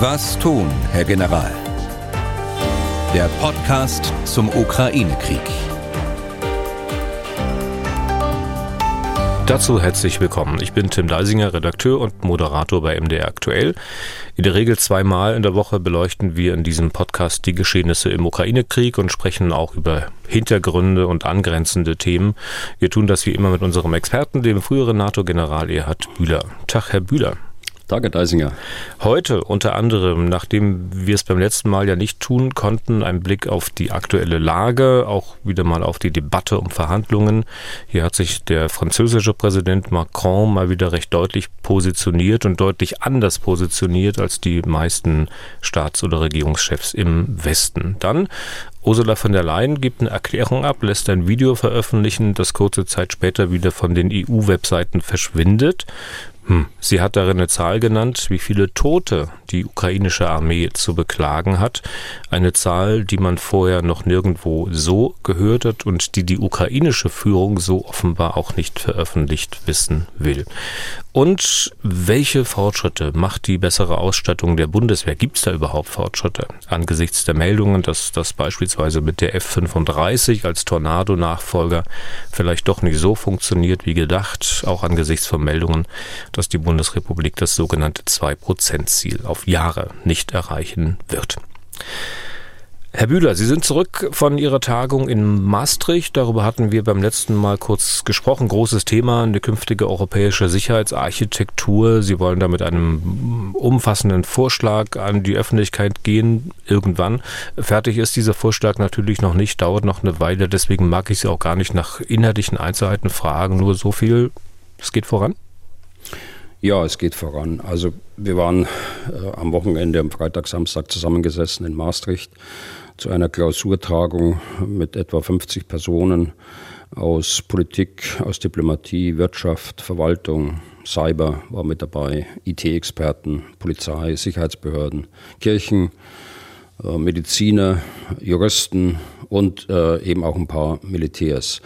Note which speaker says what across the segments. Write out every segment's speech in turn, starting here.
Speaker 1: Was tun, Herr General? Der Podcast zum Ukraine-Krieg.
Speaker 2: Dazu herzlich willkommen. Ich bin Tim Deisinger, Redakteur und Moderator bei MDR Aktuell. In der Regel zweimal in der Woche beleuchten wir in diesem Podcast die Geschehnisse im Ukraine-Krieg und sprechen auch über Hintergründe und angrenzende Themen. Wir tun das wie immer mit unserem Experten, dem früheren NATO-General Erhard Bühler. Tag, Herr Bühler.
Speaker 3: Danke, Deisinger.
Speaker 2: Heute unter anderem, nachdem wir es beim letzten Mal ja nicht tun konnten, ein Blick auf die aktuelle Lage, auch wieder mal auf die Debatte um Verhandlungen. Hier hat sich der französische Präsident Macron mal wieder recht deutlich positioniert und deutlich anders positioniert als die meisten Staats- oder Regierungschefs im Westen. Dann Ursula von der Leyen gibt eine Erklärung ab, lässt ein Video veröffentlichen, das kurze Zeit später wieder von den EU-Webseiten verschwindet. Hm. Sie hat darin eine Zahl genannt, wie viele Tote die ukrainische Armee zu beklagen hat. Eine Zahl, die man vorher noch nirgendwo so gehört hat und die die ukrainische Führung so offenbar auch nicht veröffentlicht wissen will. Und welche Fortschritte macht die bessere Ausstattung der Bundeswehr? Gibt es da überhaupt Fortschritte? Angesichts der Meldungen, dass das beispielsweise mit der F-35 als Tornado-Nachfolger vielleicht doch nicht so funktioniert wie gedacht, auch angesichts von Meldungen, dass die Bundesrepublik das sogenannte 2-Prozent-Ziel auf Jahre nicht erreichen wird. Herr Bühler, Sie sind zurück von Ihrer Tagung in Maastricht. Darüber hatten wir beim letzten Mal kurz gesprochen. Großes Thema, eine künftige europäische Sicherheitsarchitektur. Sie wollen da mit einem umfassenden Vorschlag an die Öffentlichkeit gehen, irgendwann. Fertig ist dieser Vorschlag natürlich noch nicht, dauert noch eine Weile. Deswegen mag ich Sie auch gar nicht nach inhaltlichen Einzelheiten fragen. Nur so viel, es geht voran.
Speaker 3: Ja, es geht voran. Also wir waren äh, am Wochenende, am Freitag, Samstag zusammengesessen in Maastricht zu einer Klausurtagung mit etwa 50 Personen aus Politik, aus Diplomatie, Wirtschaft, Verwaltung, Cyber war mit dabei, IT-Experten, Polizei, Sicherheitsbehörden, Kirchen, äh, Mediziner, Juristen und äh, eben auch ein paar Militärs.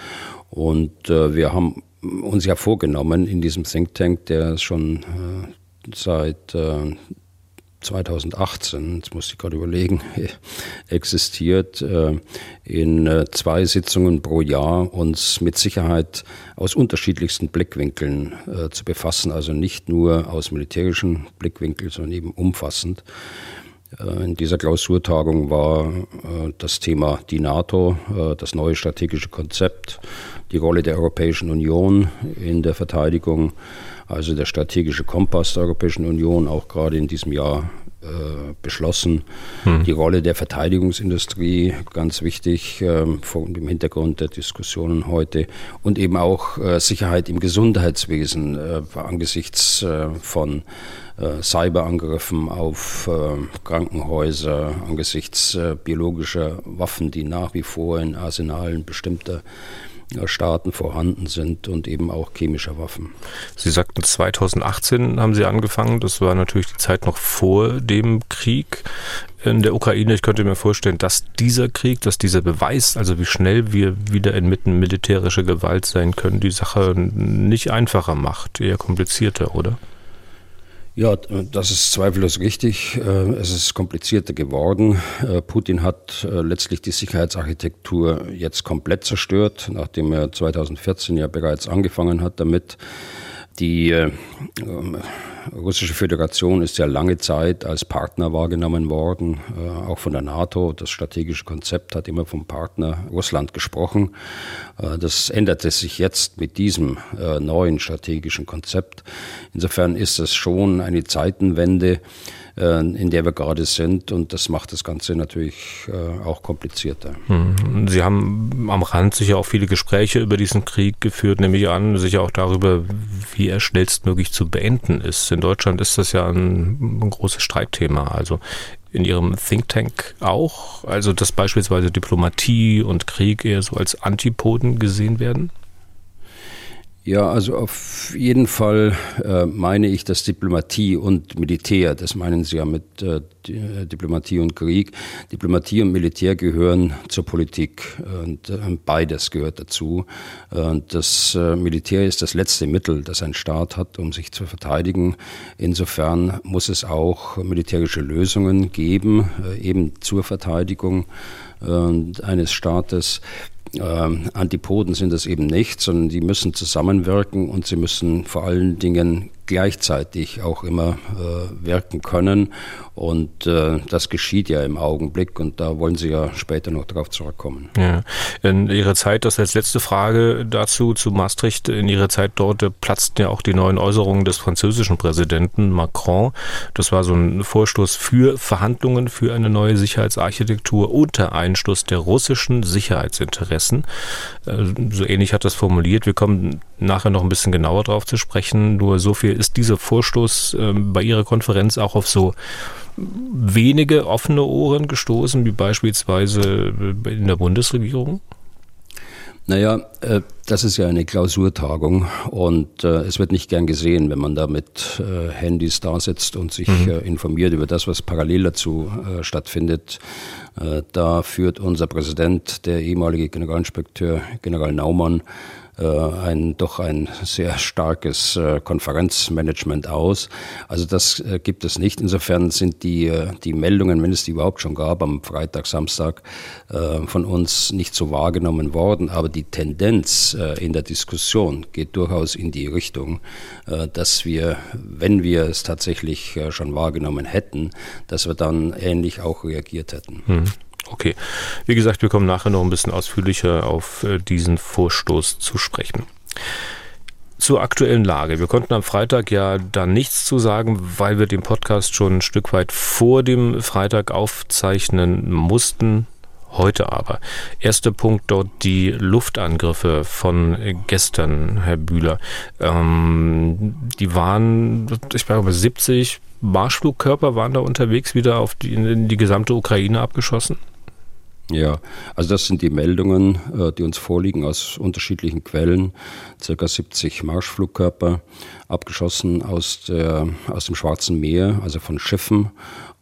Speaker 3: Und äh, wir haben uns ja vorgenommen in diesem Think Tank, der schon äh, seit äh, 2018, jetzt muss ich gerade überlegen, existiert, äh, in äh, zwei Sitzungen pro Jahr uns mit Sicherheit aus unterschiedlichsten Blickwinkeln äh, zu befassen, also nicht nur aus militärischen Blickwinkeln, sondern eben umfassend. In dieser Klausurtagung war das Thema die NATO, das neue strategische Konzept, die Rolle der Europäischen Union in der Verteidigung, also der strategische Kompass der Europäischen Union, auch gerade in diesem Jahr äh, beschlossen. Hm. Die Rolle der Verteidigungsindustrie, ganz wichtig äh, vor dem Hintergrund der Diskussionen heute. Und eben auch äh, Sicherheit im Gesundheitswesen äh, angesichts äh, von äh, Cyberangriffen auf Krankenhäuser, angesichts biologischer Waffen, die nach wie vor in Arsenalen bestimmter Staaten vorhanden sind und eben auch chemischer Waffen.
Speaker 2: Sie sagten, 2018 haben Sie angefangen. Das war natürlich die Zeit noch vor dem Krieg in der Ukraine. Ich könnte mir vorstellen, dass dieser Krieg, dass dieser Beweis, also wie schnell wir wieder inmitten militärischer Gewalt sein können, die Sache nicht einfacher macht, eher komplizierter, oder?
Speaker 3: Ja, das ist zweifellos richtig. Äh, es ist komplizierter geworden. Äh, Putin hat äh, letztlich die Sicherheitsarchitektur jetzt komplett zerstört, nachdem er 2014 ja bereits angefangen hat damit. Die Russische Föderation ist ja lange Zeit als Partner wahrgenommen worden, äh, auch von der NATO. Das strategische Konzept hat immer vom Partner Russland gesprochen. Äh, das änderte sich jetzt mit diesem äh, neuen strategischen Konzept. Insofern ist es schon eine Zeitenwende in der wir gerade sind. Und das macht das Ganze natürlich auch komplizierter.
Speaker 2: Hm. Sie haben am Rand sicher auch viele Gespräche über diesen Krieg geführt, nehme ich an, sicher auch darüber, wie er schnellstmöglich zu beenden ist. In Deutschland ist das ja ein, ein großes Streitthema. Also in Ihrem Think Tank auch? Also, dass beispielsweise Diplomatie und Krieg eher so als Antipoden gesehen werden?
Speaker 3: Ja, also auf jeden Fall äh, meine ich, dass Diplomatie und Militär, das meinen Sie ja mit äh, äh Diplomatie und Krieg, Diplomatie und Militär gehören zur Politik und äh, beides gehört dazu. Und das äh, Militär ist das letzte Mittel, das ein Staat hat, um sich zu verteidigen. Insofern muss es auch militärische Lösungen geben, äh, eben zur Verteidigung eines Staates. Ähm, Antipoden sind das eben nicht, sondern die müssen zusammenwirken und sie müssen vor allen Dingen gleichzeitig auch immer äh, wirken können. Und äh, das geschieht ja im Augenblick und da wollen Sie ja später noch darauf zurückkommen.
Speaker 2: Ja. In Ihrer Zeit, das als letzte Frage dazu zu Maastricht, in Ihrer Zeit dort platzten ja auch die neuen Äußerungen des französischen Präsidenten Macron. Das war so ein Vorstoß für Verhandlungen für eine neue Sicherheitsarchitektur unter Einschluss der russischen Sicherheitsinteressen. Äh, so ähnlich hat das formuliert. Wir kommen nachher noch ein bisschen genauer darauf zu sprechen. Nur so viel ist dieser Vorstoß äh, bei Ihrer Konferenz auch auf so wenige offene Ohren gestoßen, wie beispielsweise in der Bundesregierung?
Speaker 3: Naja, äh, das ist ja eine Klausurtagung und äh, es wird nicht gern gesehen, wenn man da mit äh, Handys da sitzt und sich mhm. informiert über das, was parallel dazu stattfindet. Da führt unser Präsident, der ehemalige Generalinspekteur General Naumann, äh, ein doch ein sehr starkes äh, Konferenzmanagement aus. Also das äh, gibt es nicht. Insofern sind die, die Meldungen, wenn es die überhaupt schon gab, am Freitag, Samstag von uns nicht so wahrgenommen worden. Aber die Tendenz in der Diskussion geht durchaus in die Richtung, dass wir, wenn wir es tatsächlich schon wahrgenommen hätten, dass wir dann ähnlich auch reagiert hätten. Hm.
Speaker 2: Okay. Wie gesagt, wir kommen nachher noch ein bisschen ausführlicher auf äh, diesen Vorstoß zu sprechen. Zur aktuellen Lage. Wir konnten am Freitag ja da nichts zu sagen, weil wir den Podcast schon ein Stück weit vor dem Freitag aufzeichnen mussten. Heute aber. Erster Punkt dort die Luftangriffe von gestern, Herr Bühler. Ähm, die waren, ich glaube, 70 Marschflugkörper waren da unterwegs, wieder auf die, in die gesamte Ukraine abgeschossen.
Speaker 3: Ja, also das sind die Meldungen, äh, die uns vorliegen aus unterschiedlichen Quellen. Circa 70 Marschflugkörper abgeschossen aus, der, aus dem Schwarzen Meer, also von Schiffen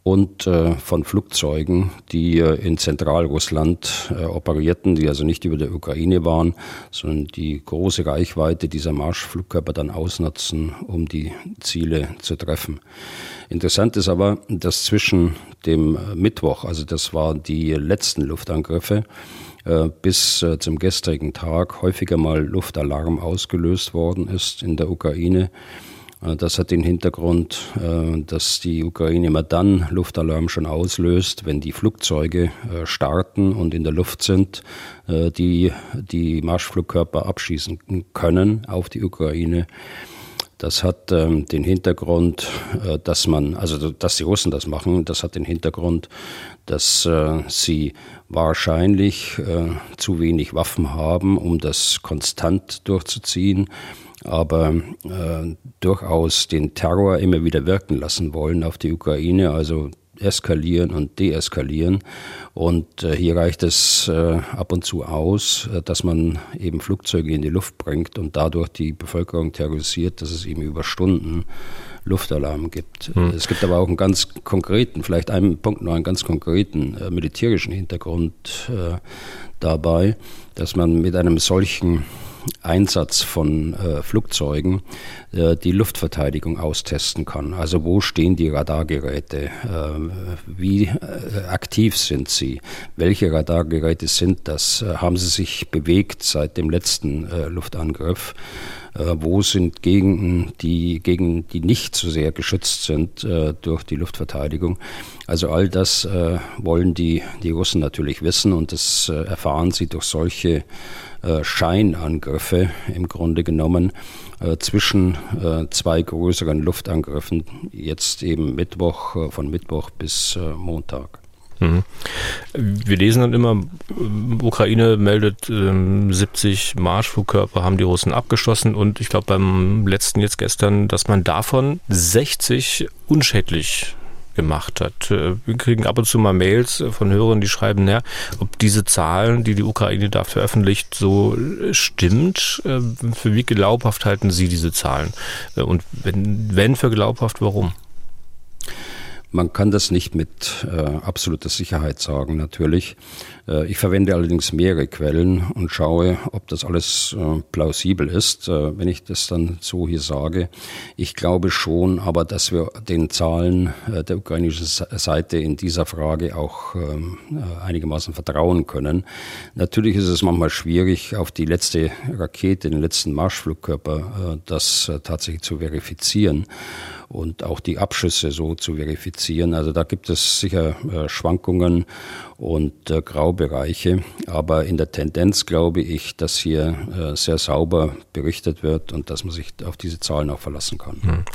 Speaker 3: und äh, von Flugzeugen, die äh, in Zentralrussland operierten, die also nicht über der Ukraine waren, sondern die große Reichweite dieser Marschflugkörper dann ausnutzen, um die Ziele zu treffen. Interessant ist aber, dass zwischen dem Mittwoch, also das waren die letzten Luftangriffe, äh, bis äh, zum gestrigen Tag häufiger mal Luftalarm ausgelöst worden ist in der Ukraine. Äh, das hat den Hintergrund, dass die Ukraine immer dann Luftalarm schon auslöst, wenn die Flugzeuge starten und in der Luft sind, die die Marschflugkörper abschießen können auf die Ukraine. Das hat ähm, den Hintergrund, äh, dass man, also dass die Russen das machen, das hat den Hintergrund, dass äh, sie wahrscheinlich äh, zu wenig Waffen haben, um das konstant durchzuziehen, aber äh, durchaus den Terror immer wieder wirken lassen wollen auf die Ukraine, also eskalieren und deeskalieren. Und äh, hier reicht es äh, ab und zu aus, äh, dass man eben Flugzeuge in die Luft bringt und dadurch die Bevölkerung terrorisiert, dass es eben über Stunden Luftalarm gibt. Hm. Es gibt aber auch einen ganz konkreten, vielleicht einen Punkt noch einen ganz konkreten äh, militärischen Hintergrund äh, dabei, dass man mit einem solchen Einsatz von äh, Flugzeugen äh, die Luftverteidigung austesten kann. Also wo stehen die Radargeräte? Äh, wie äh, aktiv sind sie? Welche Radargeräte sind das? Äh, haben sie sich bewegt seit dem letzten äh, Luftangriff? wo sind Gegenden, die, Gegenden, die nicht so sehr geschützt sind durch die Luftverteidigung? Also all das wollen die, die Russen natürlich wissen und das erfahren sie durch solche äh, Scheinangriffe im Grunde genommen äh, zwischen äh, zwei größeren Luftangriffen, jetzt eben Mittwoch, von Mittwoch bis Montag.
Speaker 2: Mhm. Wir lesen dann immer, Ukraine meldet 70 Marschflugkörper haben die Russen abgeschossen und ich glaube beim letzten jetzt gestern, dass man davon 60 unschädlich gemacht hat. Äh, wir kriegen ab und zu mal Mails von Hörern, die schreiben, ja, ob diese Zahlen, die die Ukraine da veröffentlicht, so stimmt. Äh, für wie glaubhaft halten Sie diese Zahlen? Äh, und wenn, wenn für glaubhaft, warum?
Speaker 3: Man kann das nicht mit äh, absoluter Sicherheit sagen, natürlich. Äh, ich verwende allerdings mehrere Quellen und schaue, ob das alles äh, plausibel ist, äh, wenn ich das dann so hier sage. Ich glaube schon, aber dass wir den Zahlen äh, der ukrainischen Seite in dieser Frage auch ähm, äh, einigermaßen vertrauen können. Natürlich ist es manchmal schwierig, auf die letzte Rakete, den letzten Marschflugkörper, das tatsächlich zu verifizieren und auch die Abschüsse so zu verifizieren. Also da gibt es sicher äh, Schwankungen und äh, Graubereiche. Aber in der Tendenz glaube ich, dass hier äh, sehr sauber berichtet wird und dass man sich auf diese Zahlen auch verlassen kann. Hm.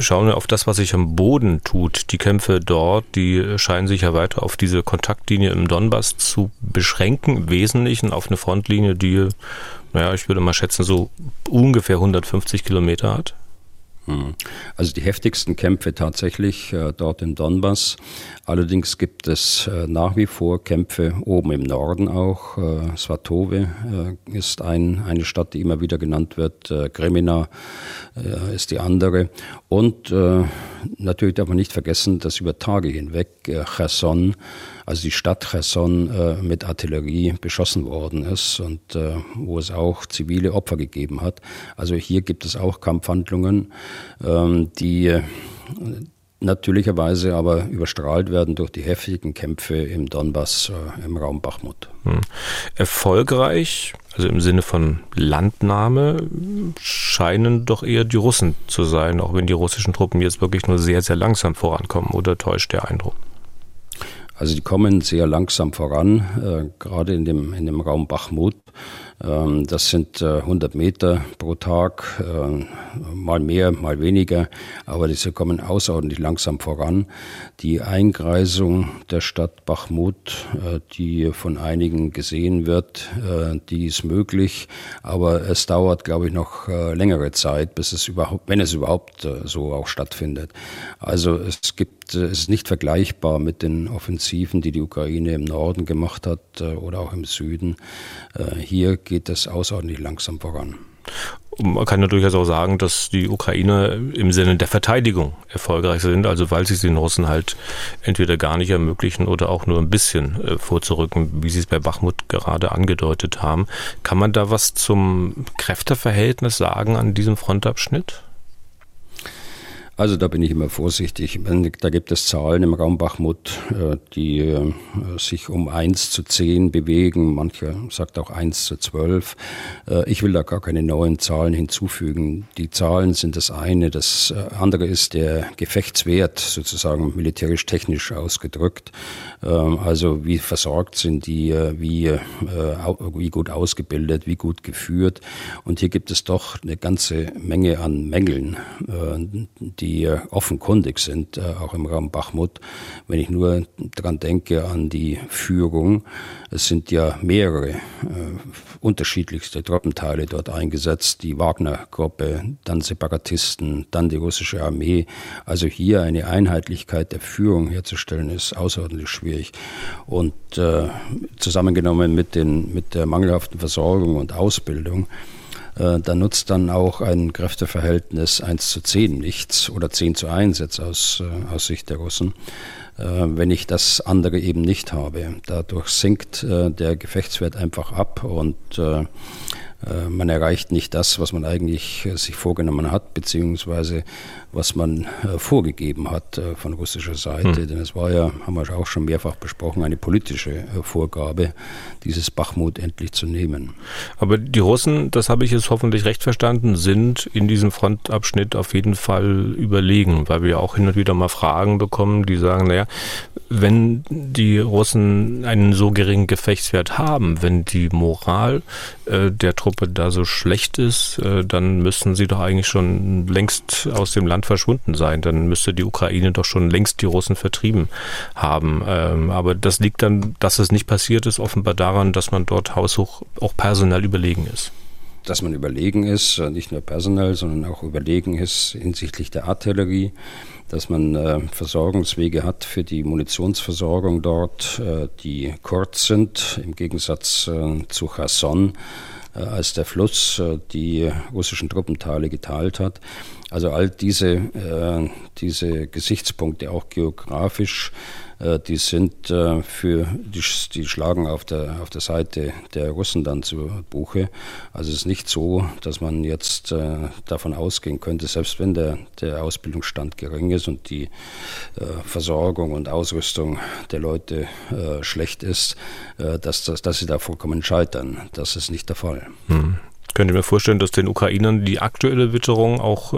Speaker 2: Schauen wir auf das, was sich am Boden tut. Die Kämpfe dort, die scheinen sich ja weiter auf diese Kontaktlinie im Donbass zu beschränken, im Wesentlichen auf eine Frontlinie, die, naja, ich würde mal schätzen, so ungefähr 150 Kilometer hat.
Speaker 3: Hm. Also die heftigsten Kämpfe tatsächlich äh, dort im Donbass. Allerdings gibt es äh, nach wie vor Kämpfe oben im Norden auch. Äh, Svatove äh, ist ein, eine Stadt, die immer wieder genannt wird. Äh, Gremina äh, ist die andere. Und natürlich darf man nicht vergessen, dass über Tage hinweg Cherson also die Stadt Cherson mit Artillerie beschossen worden ist und wo es auch zivile Opfer gegeben hat. Also hier gibt es auch Kampfhandlungen, ähm, die natürlicherweise aber überstrahlt werden durch die heftigen Kämpfe im Donbass, äh, im Raum Bachmut. Hm.
Speaker 2: Erfolgreich, also im Sinne von Landnahme, scheinen doch eher die Russen zu sein, auch wenn die russischen Truppen jetzt wirklich nur sehr, sehr langsam vorankommen. Oder täuscht der Eindruck?
Speaker 3: Also die kommen sehr langsam voran, äh, gerade in dem, in dem Raum Bachmut. Ähm, das sind 100 äh, Meter pro Tag, äh, mal mehr, mal weniger, aber diese kommen außerordentlich langsam voran. Die Eingreisung der Stadt Bachmut, äh, die von einigen gesehen wird, die ist möglich, aber es dauert, glaube ich, noch längere Zeit, bis es überhaupt, wenn es überhaupt so auch stattfindet. Also es gibt, es ist nicht vergleichbar mit den Offensiven, die die Ukraine im Norden gemacht hat oder auch im Süden. Hier geht es außerordentlich langsam voran.
Speaker 2: Man kann ja durchaus auch sagen, dass die Ukrainer im Sinne der Verteidigung erfolgreich sind, also weil sie es den Russen halt entweder gar nicht ermöglichen oder auch nur ein bisschen äh, vorzurücken, wie sie es bei Bachmut gerade angedeutet haben. Kann man da was zum Kräfteverhältnis sagen an diesem Frontabschnitt?
Speaker 3: Also da bin ich immer vorsichtig. Da gibt es Zahlen im Raum Bachmut, äh, die äh, sich um 1 zu 10 bewegen. Mancher sagt auch 1 zu 12. Äh, ich will da gar keine neuen Zahlen hinzufügen. Die Zahlen sind das eine. Das andere ist der Gefechtswert, sozusagen militärisch-technisch ausgedrückt. Ähm, also wie versorgt sind die, wie, wie gut ausgebildet, wie gut geführt. Und hier gibt es doch eine ganze Menge an Mängeln, die die offenkundig sind, äh, auch im Raum Bachmut. Wenn ich nur daran denke an die Führung, es sind ja mehrere äh, unterschiedlichste Truppenteile dort eingesetzt, die Wagner-Gruppe, dann Separatisten, dann die russische Armee. Also hier eine Einheitlichkeit der Führung herzustellen, ist außerordentlich schwierig. Und äh, zusammengenommen mit, den, mit der mangelhaften Versorgung und Ausbildung, äh, da nutzt dann auch ein Kräfteverhältnis 1 zu 10 nichts oder 10 zu 1 jetzt aus, äh, aus Sicht der Russen, äh, wenn ich das andere eben nicht habe. Dadurch sinkt der Gefechtswert einfach ab und man erreicht nicht das, was man eigentlich sich vorgenommen hat, beziehungsweise was man äh, vorgegeben hat äh, von russischer Seite. Hm. Denn es war ja, haben wir auch schon mehrfach besprochen, eine politische äh, Vorgabe, dieses Bachmut endlich zu nehmen.
Speaker 2: Aber die Russen, das habe ich jetzt hoffentlich recht verstanden, sind in diesem Frontabschnitt auf jeden Fall überlegen, weil wir auch hin und wieder mal Fragen bekommen, die sagen, naja, wenn die Russen einen so geringen Gefechtswert haben, wenn die Moral äh, der Truppe da so schlecht ist, äh, dann müssten sie doch eigentlich schon längst aus dem Land verschwunden sein. Dann müsste die Ukraine doch schon längst die Russen vertrieben haben. Ähm, aber das liegt dann, dass es nicht passiert ist, offenbar daran, dass man dort haushoch auch personell überlegen ist.
Speaker 3: dass man überlegen ist, nicht nur personell, sondern auch überlegen ist hinsichtlich der Artillerie, dass man äh, Versorgungswege hat für die Munitionsversorgung dort, äh, die kurz sind, im Gegensatz äh, zu Cherson, äh, als der Fluss äh, die russischen Truppenteile geteilt hat. Also all diese, äh, diese Gesichtspunkte, auch geografisch, die sind äh, für, die, die schlagen auf der, auf der Seite der Russen dann zu Buche. Also es ist nicht so, dass man jetzt äh, davon ausgehen könnte, selbst wenn der, der Ausbildungsstand gering ist und die Versorgung und Ausrüstung der Leute schlecht ist, dass, dass, dass sie da vollkommen scheitern. Das ist nicht der Fall.
Speaker 2: Hm könnte mir vorstellen, dass den Ukrainern die aktuelle Witterung auch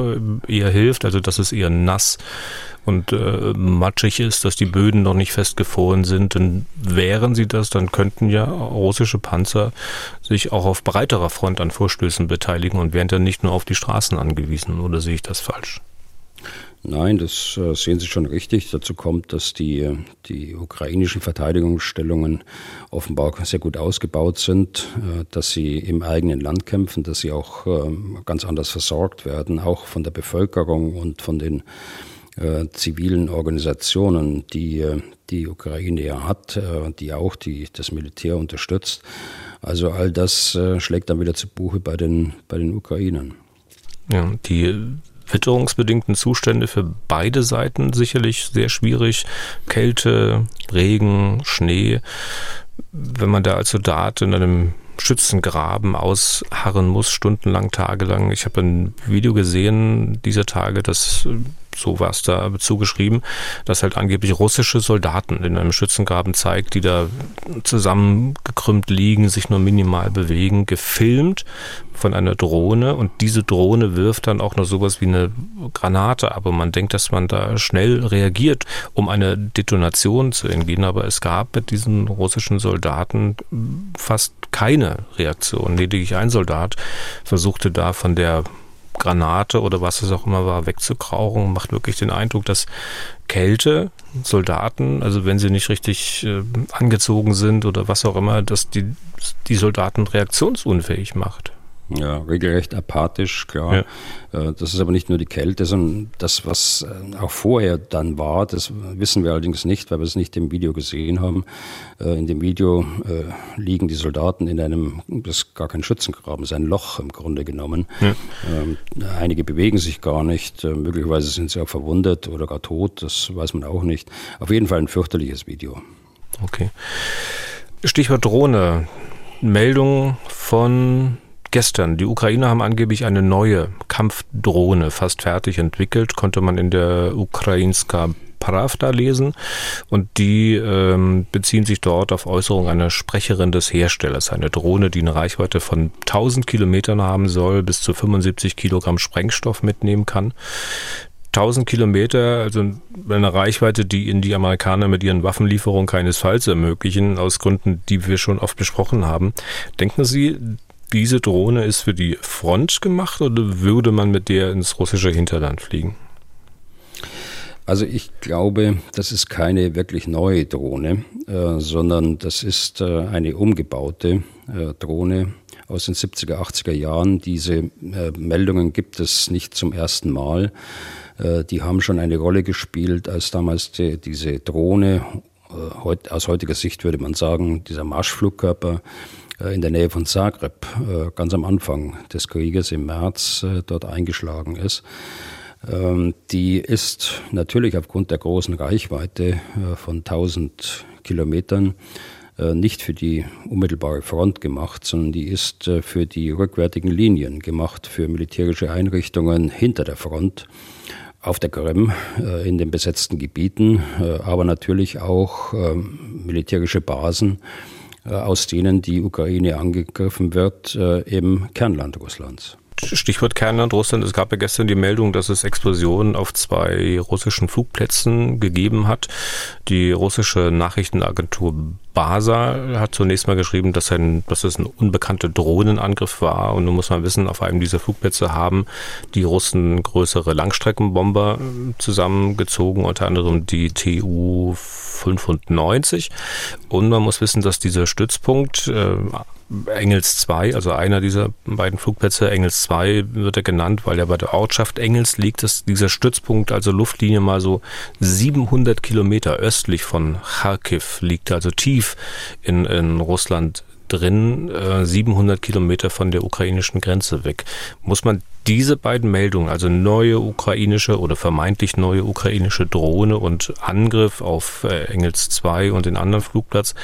Speaker 2: eher hilft, also dass es eher nass und äh, matschig ist, dass die Böden noch nicht festgefroren sind, dann wären sie das, dann könnten ja russische Panzer sich auch auf breiterer Front an Vorstößen beteiligen und wären dann nicht nur auf die Straßen angewiesen. Oder sehe ich das falsch?
Speaker 3: Nein, das äh, sehen Sie schon richtig. Dazu kommt, dass die, die ukrainischen Verteidigungsstellungen offenbar sehr gut ausgebaut sind, äh, dass sie im eigenen Land kämpfen, dass sie auch äh, ganz anders versorgt werden, auch von der Bevölkerung und von den äh, zivilen Organisationen, die äh, die Ukraine ja hat, äh, die auch die, das Militär unterstützt. Also all das schlägt dann wieder zu Buche bei den, bei den Ukrainern.
Speaker 2: Ja, die witterungsbedingten Zustände für beide Seiten sicherlich sehr schwierig. Kälte, Regen, Schnee. Wenn man da als Soldat in einem Schützengraben ausharren muss, stundenlang, tagelang. Ich habe ein Video gesehen dieser Tage, das so war es da zugeschrieben, dass halt angeblich russische Soldaten in einem Schützengraben zeigt, die da zusammengekrümmt liegen, sich nur minimal bewegen, gefilmt von einer Drohne. Und diese Drohne wirft dann auch noch sowas wie eine Granate, aber man denkt, dass man da schnell reagiert, um eine Detonation zu entgehen, aber es gab mit diesen russischen Soldaten fast keine Reaktion. Lediglich ein Soldat versuchte da von der Granate oder was es auch immer war, wegzukrauchen, macht wirklich den Eindruck, dass Kälte, Soldaten, also wenn sie nicht richtig äh, angezogen sind oder was auch immer, dass die, die Soldaten reaktionsunfähig macht.
Speaker 3: Ja, regelrecht apathisch, klar. Ja. Äh, das ist aber nicht nur die Kälte, sondern das, was äh, auch vorher dann war, das wissen wir allerdings nicht, weil wir es nicht im Video gesehen haben. Äh, in dem Video liegen die Soldaten in einem, das ist gar kein Schützengraben, es ist ein Loch im Grunde genommen. Ja. Ähm, einige bewegen sich gar nicht, möglicherweise sind sie auch verwundet oder gar tot, das weiß man auch nicht. Auf jeden Fall ein fürchterliches Video.
Speaker 2: Okay. Stichwort Drohne. Meldung von gestern. Die Ukrainer haben angeblich eine neue Kampfdrohne fast fertig entwickelt, konnte man in der Ukrainska Pravda lesen und die ähm, beziehen sich dort auf Äußerungen einer Sprecherin des Herstellers. Eine Drohne, die eine Reichweite von 1000 Kilometern haben soll, bis zu 75 Kilogramm Sprengstoff mitnehmen kann. 1000 Kilometer, also eine Reichweite, die in die Amerikaner mit ihren Waffenlieferungen keinesfalls ermöglichen, aus Gründen, die wir schon oft besprochen haben. Denken Sie, diese Drohne ist für die Front gemacht oder würde man mit der ins russische Hinterland fliegen?
Speaker 3: Also ich glaube, das ist keine wirklich neue Drohne, äh, sondern das ist äh, eine umgebaute äh, Drohne aus den 70er, 80er Jahren. Diese äh, Meldungen gibt es nicht zum ersten Mal. Äh, die haben schon eine Rolle gespielt, als damals die, diese Drohne, äh, heut, aus heutiger Sicht würde man sagen, dieser Marschflugkörper in der Nähe von Zagreb, äh, ganz am Anfang des Krieges im März äh, dort eingeschlagen ist. Ähm, die ist natürlich aufgrund der großen Reichweite von 1000 Kilometern nicht für die unmittelbare Front gemacht, sondern die ist für die rückwärtigen Linien gemacht, für militärische Einrichtungen hinter der Front auf der Krim, in den besetzten Gebieten, aber natürlich auch ähm, militärische Basen äh, aus denen die Ukraine angegriffen wird, äh, im Kernland Russlands.
Speaker 2: Stichwort Kernland Russland. Es gab ja gestern die Meldung, dass es Explosionen auf zwei russischen Flugplätzen gegeben hat. Die russische Nachrichtenagentur Basa hat zunächst mal geschrieben, dass, ein, dass es ein unbekannter Drohnenangriff war. Und nun muss man wissen, auf einem dieser Flugplätze haben die Russen größere Langstreckenbomber zusammengezogen, unter anderem die TU 95. Und man muss wissen, dass dieser Stützpunkt äh, Engels 2, also einer dieser beiden Flugplätze, Engels 2 wird er genannt, weil er bei der Ortschaft Engels liegt, ist dieser Stützpunkt, also Luftlinie mal so 700 Kilometer östlich von Kharkiv, liegt also tief in, in Russland drin, äh, 700 Kilometer von der ukrainischen Grenze weg. Muss man diese beiden Meldungen, also neue ukrainische oder vermeintlich neue ukrainische Drohne und Angriff auf äh, Engels 2 und den anderen Flugplatz,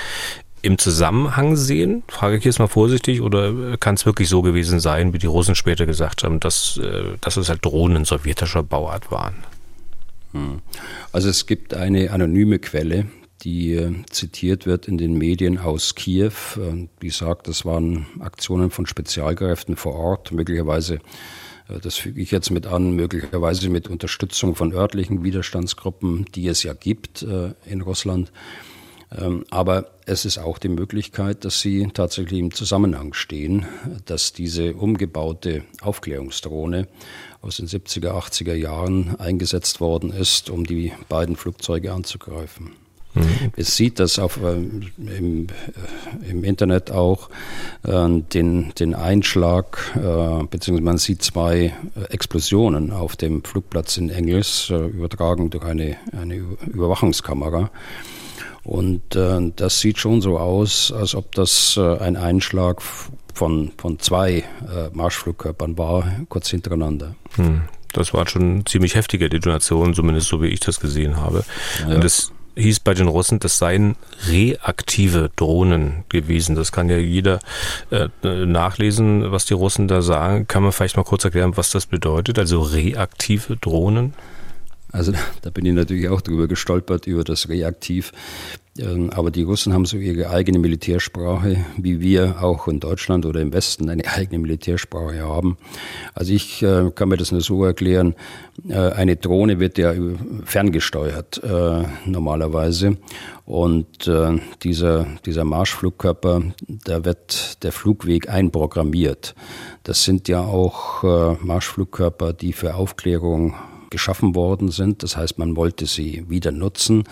Speaker 2: im Zusammenhang sehen? Frage ich jetzt mal vorsichtig, oder kann es wirklich so gewesen sein, wie die Russen später gesagt haben, dass, äh, dass es halt Drohnen sowjetischer Bauart waren?
Speaker 3: Hm. Also es gibt eine anonyme Quelle, die äh, zitiert wird in den Medien aus Kiew, äh, die sagt, das waren Aktionen von Spezialkräften vor Ort, möglicherweise, äh, das füge ich jetzt mit an, möglicherweise mit Unterstützung von örtlichen Widerstandsgruppen, die es ja gibt in Russland. Ähm, aber es ist auch die Möglichkeit, dass sie tatsächlich im Zusammenhang stehen, dass diese umgebaute Aufklärungsdrohne aus den 70er, 80er Jahren eingesetzt worden ist, um die beiden Flugzeuge anzugreifen. Mhm. Es sieht das auf, äh, im, äh, im, Internet auch, äh, den, den Einschlag, äh, beziehungsweise man sieht zwei äh, Explosionen auf dem Flugplatz in Engels, äh, übertragen durch eine, eine Überwachungskamera. Und das sieht schon so aus, als ob das ein Einschlag von, von zwei Marschflugkörpern war, kurz hintereinander.
Speaker 2: Hm. Das war schon ziemlich heftige Detonation, zumindest so wie ich das gesehen habe. Ja. Und das hieß bei den Russen, das seien reaktive Drohnen gewesen. Das kann ja jeder äh, nachlesen, was die Russen da sagen. Kann man vielleicht mal kurz erklären, was das bedeutet? Also reaktive Drohnen?
Speaker 3: Also da bin ich natürlich auch drüber gestolpert, über das Reaktiv. Ähm, aber die Russen haben so ihre eigene Militärsprache, wie wir auch in Deutschland oder im Westen eine eigene Militärsprache haben. Also ich äh, kann mir das nur so erklären, äh, eine Drohne wird ja ferngesteuert äh, normalerweise. Und dieser, dieser Marschflugkörper, da wird der Flugweg einprogrammiert. Das sind ja auch Marschflugkörper, die für Aufklärung geschaffen worden sind. Das heißt, man wollte sie wieder nutzen.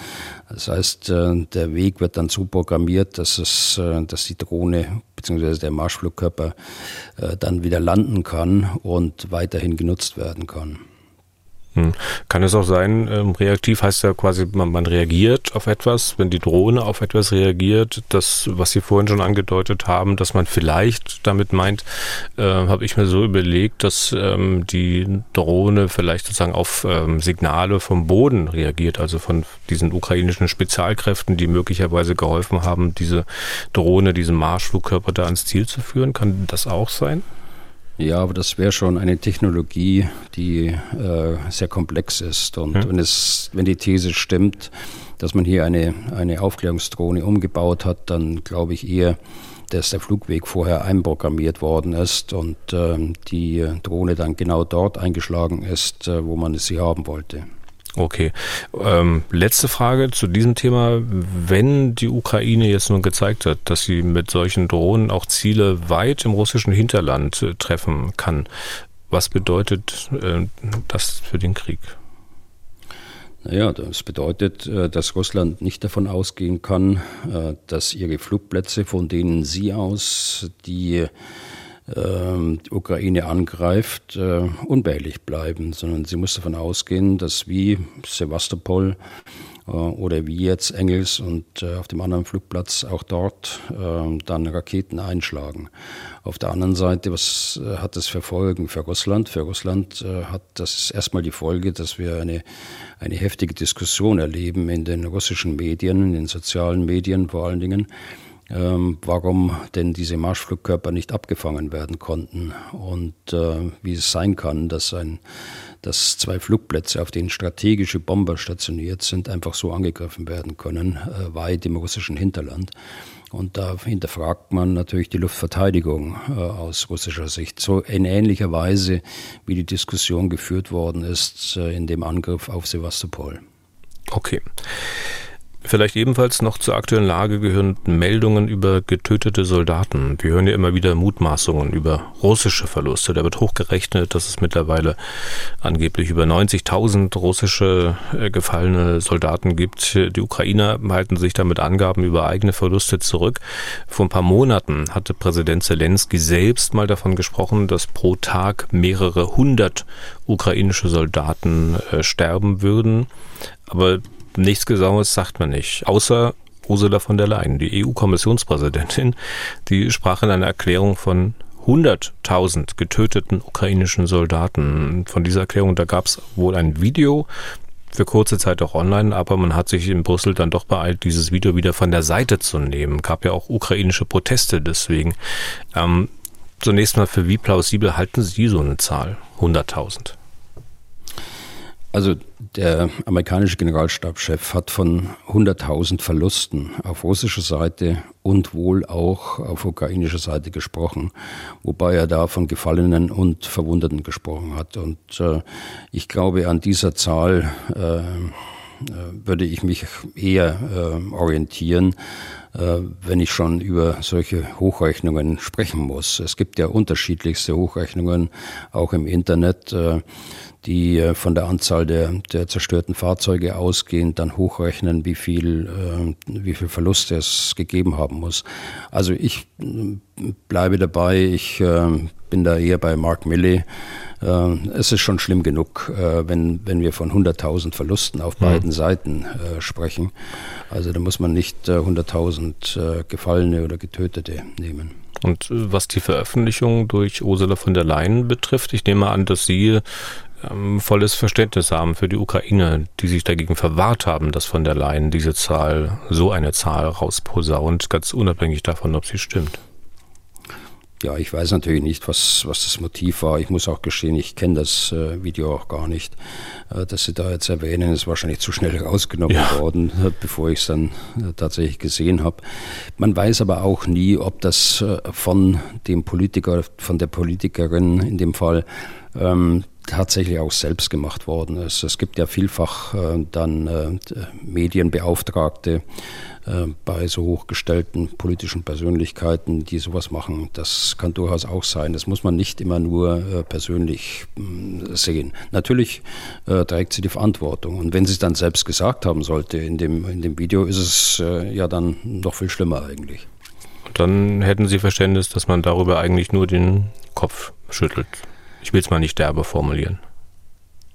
Speaker 3: Das heißt, äh, der Weg wird dann so programmiert, dass es, äh, dass die Drohne bzw. der Marschflugkörper äh, dann wieder landen kann und weiterhin genutzt werden kann.
Speaker 2: Hm. Kann es auch sein, ähm, reaktiv heißt ja quasi, man, man, reagiert auf etwas, wenn die Drohne auf etwas reagiert, das, was Sie vorhin schon angedeutet haben, dass man vielleicht damit meint, äh, habe ich mir so überlegt, dass ähm, die Drohne vielleicht sozusagen auf ähm, Signale vom Boden reagiert, also von diesen ukrainischen Spezialkräften, die möglicherweise geholfen haben, diese Drohne, diesen Marschflugkörper da ans Ziel zu führen. Kann das auch sein?
Speaker 3: Ja, aber das wäre schon eine Technologie, die äh, sehr komplex ist. Und hm. wenn, es, wenn die These stimmt, dass man hier eine, eine Aufklärungsdrohne umgebaut hat, dann glaube ich eher, dass der Flugweg vorher einprogrammiert worden ist und äh, die Drohne dann genau dort eingeschlagen ist, äh, wo man sie haben wollte.
Speaker 2: Okay. Ähm, letzte Frage zu diesem Thema. Wenn die Ukraine jetzt nun gezeigt hat, dass sie mit solchen Drohnen auch Ziele weit im russischen Hinterland äh, treffen kann, was bedeutet äh, das für den Krieg?
Speaker 3: Naja, das bedeutet, äh, dass Russland nicht davon ausgehen kann, äh, dass ihre Flugplätze, von denen sie aus die die Ukraine angreift, äh, unbehelligt bleiben, sondern sie muss davon ausgehen, dass wie Sevastopol äh, oder wie jetzt Engels und äh, auf dem anderen Flugplatz auch dort dann Raketen einschlagen. Auf der anderen Seite, was hat das für Folgen für Russland? Für Russland hat das erstmal die Folge, dass wir eine, eine heftige Diskussion erleben in den russischen Medien, in den sozialen Medien vor allen Dingen ähm, warum denn diese Marschflugkörper nicht abgefangen werden konnten und äh, wie es sein kann, dass, ein, dass zwei Flugplätze, auf denen strategische Bomber stationiert sind, einfach so angegriffen werden können, äh, weit im russischen Hinterland. Und da hinterfragt man natürlich die Luftverteidigung äh, aus russischer Sicht. So in ähnlicher Weise, wie die Diskussion geführt worden ist äh, in dem Angriff auf Sevastopol.
Speaker 2: Okay. Vielleicht ebenfalls noch zur aktuellen Lage gehören Meldungen über getötete Soldaten. Wir hören ja immer wieder Mutmaßungen über russische Verluste. Da wird hochgerechnet, dass es mittlerweile angeblich über 90.000 russische äh, gefallene Soldaten gibt. Die Ukrainer halten sich damit Angaben über eigene Verluste zurück. Vor ein paar Monaten hatte Präsident Zelensky selbst mal davon gesprochen, dass pro Tag mehrere hundert ukrainische Soldaten äh, sterben würden. Aber nichts Genaues sagt man nicht, außer Ursula von der Leyen, die EU-Kommissionspräsidentin, die sprach in einer Erklärung von 100.000 getöteten ukrainischen Soldaten. Von dieser Erklärung, da gab es wohl ein Video, für kurze Zeit auch online, aber man hat sich in Brüssel dann doch beeilt, dieses Video wieder von der Seite zu nehmen. Gab ja auch ukrainische Proteste deswegen. Ähm, zunächst mal, für wie plausibel halten Sie so eine Zahl? 100.000?
Speaker 3: Also der amerikanische Generalstabschef hat von 100.000 Verlusten auf russischer Seite und wohl auch auf ukrainischer Seite gesprochen, wobei er da von Gefallenen und Verwundeten gesprochen hat. Und äh, ich glaube, an dieser Zahl äh, äh würde ich mich eher äh, orientieren, äh, wenn ich schon über solche Hochrechnungen sprechen muss. Es gibt ja unterschiedlichste Hochrechnungen, auch im Internet. Die äh, von der Anzahl der, der zerstörten Fahrzeuge ausgehend dann hochrechnen, wie viel, äh, wie viel Verluste es gegeben haben muss. Also ich äh, bleibe dabei, ich bin da eher bei Mark Milley. Es ist schon schlimm genug, wenn, wenn wir von 100.000 Verlusten auf mhm. beiden Seiten sprechen. Also da muss man nicht 100.000 Gefallene oder Getötete nehmen.
Speaker 2: Und was die Veröffentlichung durch Ursula von der Leyen betrifft, ich nehme an, dass Sie ähm, volles Verständnis haben für die Ukraine, die sich dagegen verwahrt haben, dass von der Leyen diese Zahl, so eine Zahl rausposaunt, ganz unabhängig davon, ob sie stimmt.
Speaker 3: Ja, ich weiß natürlich nicht, was, was das Motiv war. Ich muss auch gestehen, ich kenne das äh, Video auch gar nicht. Äh, dass Sie da jetzt erwähnen, ist wahrscheinlich zu schnell rausgenommen ja. worden, äh, bevor ich es dann äh, tatsächlich gesehen habe. Man weiß aber auch nie, ob das äh, von dem Politiker, von der Politikerin in dem Fall ähm, tatsächlich auch selbst gemacht worden ist. Es gibt ja vielfach äh, dann äh, Medienbeauftragte äh, bei so hochgestellten politischen Persönlichkeiten, die sowas machen. Das kann durchaus auch sein. Das muss man nicht immer nur äh, persönlich mh, sehen. Natürlich äh, trägt sie die Verantwortung. Und wenn sie es dann selbst gesagt haben sollte in dem, in dem Video, ist es äh, ja dann noch viel schlimmer eigentlich.
Speaker 2: Dann hätten Sie Verständnis, dass man darüber eigentlich nur den Kopf schüttelt. Ich will es mal nicht derbe formulieren.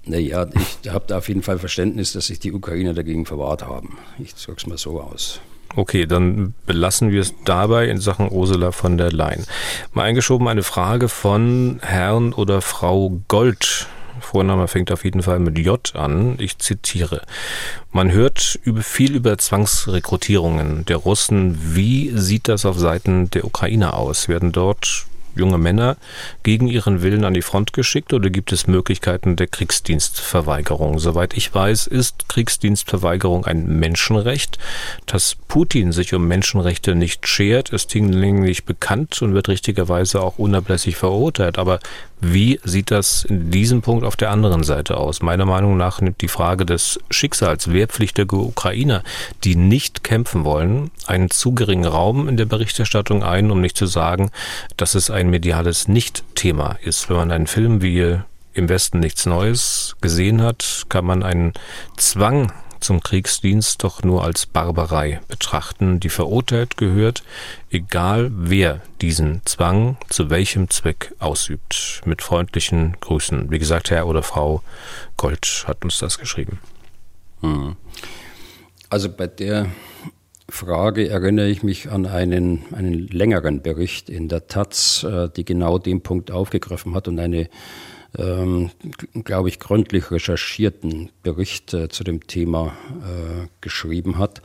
Speaker 3: Naja, ich habe da auf jeden Fall Verständnis, dass sich die Ukrainer dagegen verwahrt haben. Ich drücke es mal so aus.
Speaker 2: Okay, dann belassen wir es dabei in Sachen Ursula von der Leyen. Mal eingeschoben eine Frage von Herrn oder Frau Gold. Vorname fängt auf jeden Fall mit J an. Ich zitiere. Man hört viel über Zwangsrekrutierungen der Russen. Wie sieht das auf Seiten der Ukraine aus? Werden dort junge Männer gegen ihren Willen an die Front geschickt oder gibt es Möglichkeiten der Kriegsdienstverweigerung? Soweit ich weiß, ist Kriegsdienstverweigerung ein Menschenrecht. Dass Putin sich um Menschenrechte nicht schert, ist hinlänglich bekannt und wird richtigerweise auch unablässig verurteilt. Aber wie sieht das in diesem Punkt auf der anderen Seite aus? Meiner Meinung nach nimmt die Frage des Schicksals wehrpflichtiger Ukrainer, die nicht kämpfen wollen, einen zu geringen Raum in der Berichterstattung ein, um nicht zu sagen, dass es ein mediales Nicht-Thema ist. Wenn man einen Film wie im Westen nichts Neues gesehen hat, kann man einen Zwang zum Kriegsdienst doch nur als Barbarei betrachten, die verurteilt gehört, egal wer diesen Zwang zu welchem Zweck ausübt. Mit freundlichen Grüßen. Wie gesagt, Herr oder Frau Gold hat uns das geschrieben.
Speaker 3: Hm. Also bei der Frage erinnere ich mich an einen, einen längeren Bericht in der Taz, äh, die genau den Punkt aufgegriffen hat und eine ähm, glaube ich, gründlich recherchierten Bericht äh, zu dem Thema äh, geschrieben hat.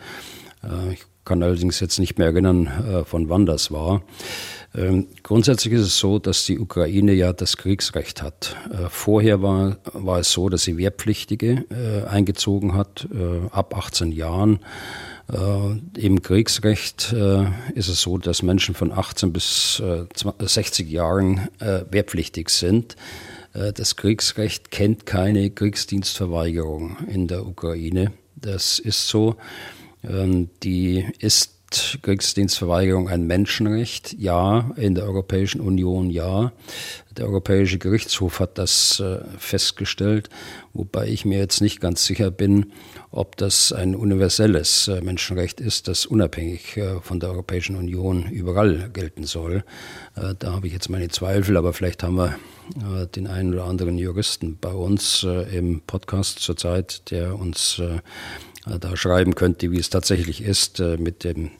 Speaker 3: Äh, ich kann allerdings jetzt nicht mehr erinnern, äh, von wann das war. Ähm, grundsätzlich ist es so, dass die Ukraine ja das Kriegsrecht hat. Äh, vorher war, war es so, dass sie Wehrpflichtige äh, eingezogen hat, ab 18 Jahren. Im Kriegsrecht ist es so, dass Menschen von 18 bis 60 Jahren wehrpflichtig sind. Äh, das Kriegsrecht kennt keine Kriegsdienstverweigerung in der Ukraine. Das ist so. Ähm, die ist Kriegsdienstverweigerung ein Menschenrecht? Ja. In der Europäischen Union ja. Der Europäische Gerichtshof hat das äh, festgestellt, wobei ich mir jetzt nicht ganz sicher bin, ob das ein universelles äh, Menschenrecht ist, das unabhängig äh, von der Europäischen Union überall gelten soll. Da habe ich jetzt meine Zweifel, aber vielleicht haben wir den einen oder anderen Juristen bei uns im Podcast zurzeit, der uns da schreiben könnte, wie es tatsächlich ist äh, mit dem,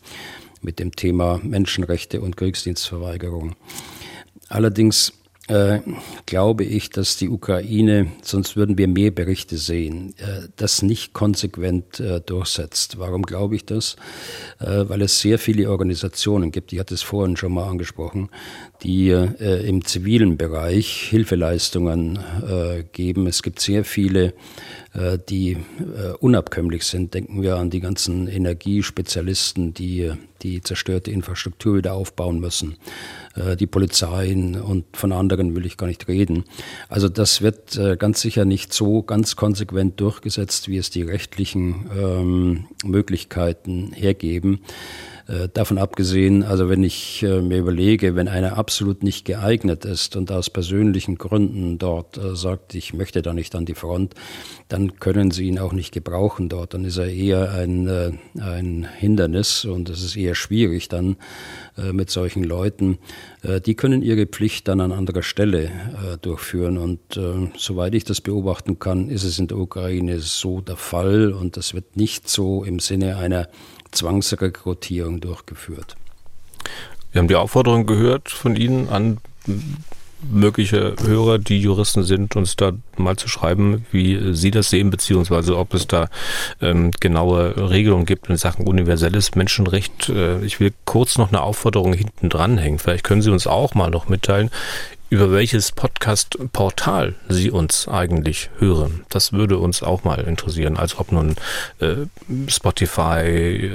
Speaker 3: mit dem Thema Menschenrechte und Kriegsdienstverweigerung. Allerdings äh, glaube ich, dass die Ukraine, sonst würden wir mehr Berichte sehen, äh, das nicht konsequent äh, durchsetzt. Warum glaube ich das? Äh, weil es sehr viele Organisationen gibt, ich hatte es vorhin schon mal angesprochen, die im zivilen Bereich Hilfeleistungen geben. Es gibt sehr viele die äh, unabkömmlich sind. Denken wir an die ganzen Energiespezialisten, die die zerstörte Infrastruktur wieder aufbauen müssen, äh, die Polizeien und von anderen will ich gar nicht reden. Also das wird ganz sicher nicht so ganz konsequent durchgesetzt, wie es die rechtlichen ähm, Möglichkeiten hergeben. Äh, davon abgesehen, also wenn ich äh, mir überlege, wenn einer absolut nicht geeignet ist und aus persönlichen Gründen dort äh, sagt, ich möchte da nicht an die Front, dann können sie ihn auch nicht gebrauchen dort. Dann ist er eher ein, ein Hindernis und es ist eher schwierig dann mit solchen Leuten. die können ihre Pflicht dann an anderer Stelle durchführen und soweit ich das beobachten kann, ist es in der Ukraine so der Fall und das wird nicht so im Sinne einer Zwangsrekrutierung durchgeführt.
Speaker 2: Wir haben die Aufforderung gehört von Ihnen an mögliche Hörer, die Juristen sind, uns da mal zu schreiben, wie Sie das sehen, beziehungsweise ob es da ähm, genaue Regelungen gibt in Sachen universelles Menschenrecht. Äh, ich will kurz noch eine Aufforderung hinten dranhängen. Vielleicht können Sie uns auch mal noch mitteilen, über welches Podcast-Portal Sie uns eigentlich hören. Das würde uns auch mal interessieren, als ob nun äh, Spotify,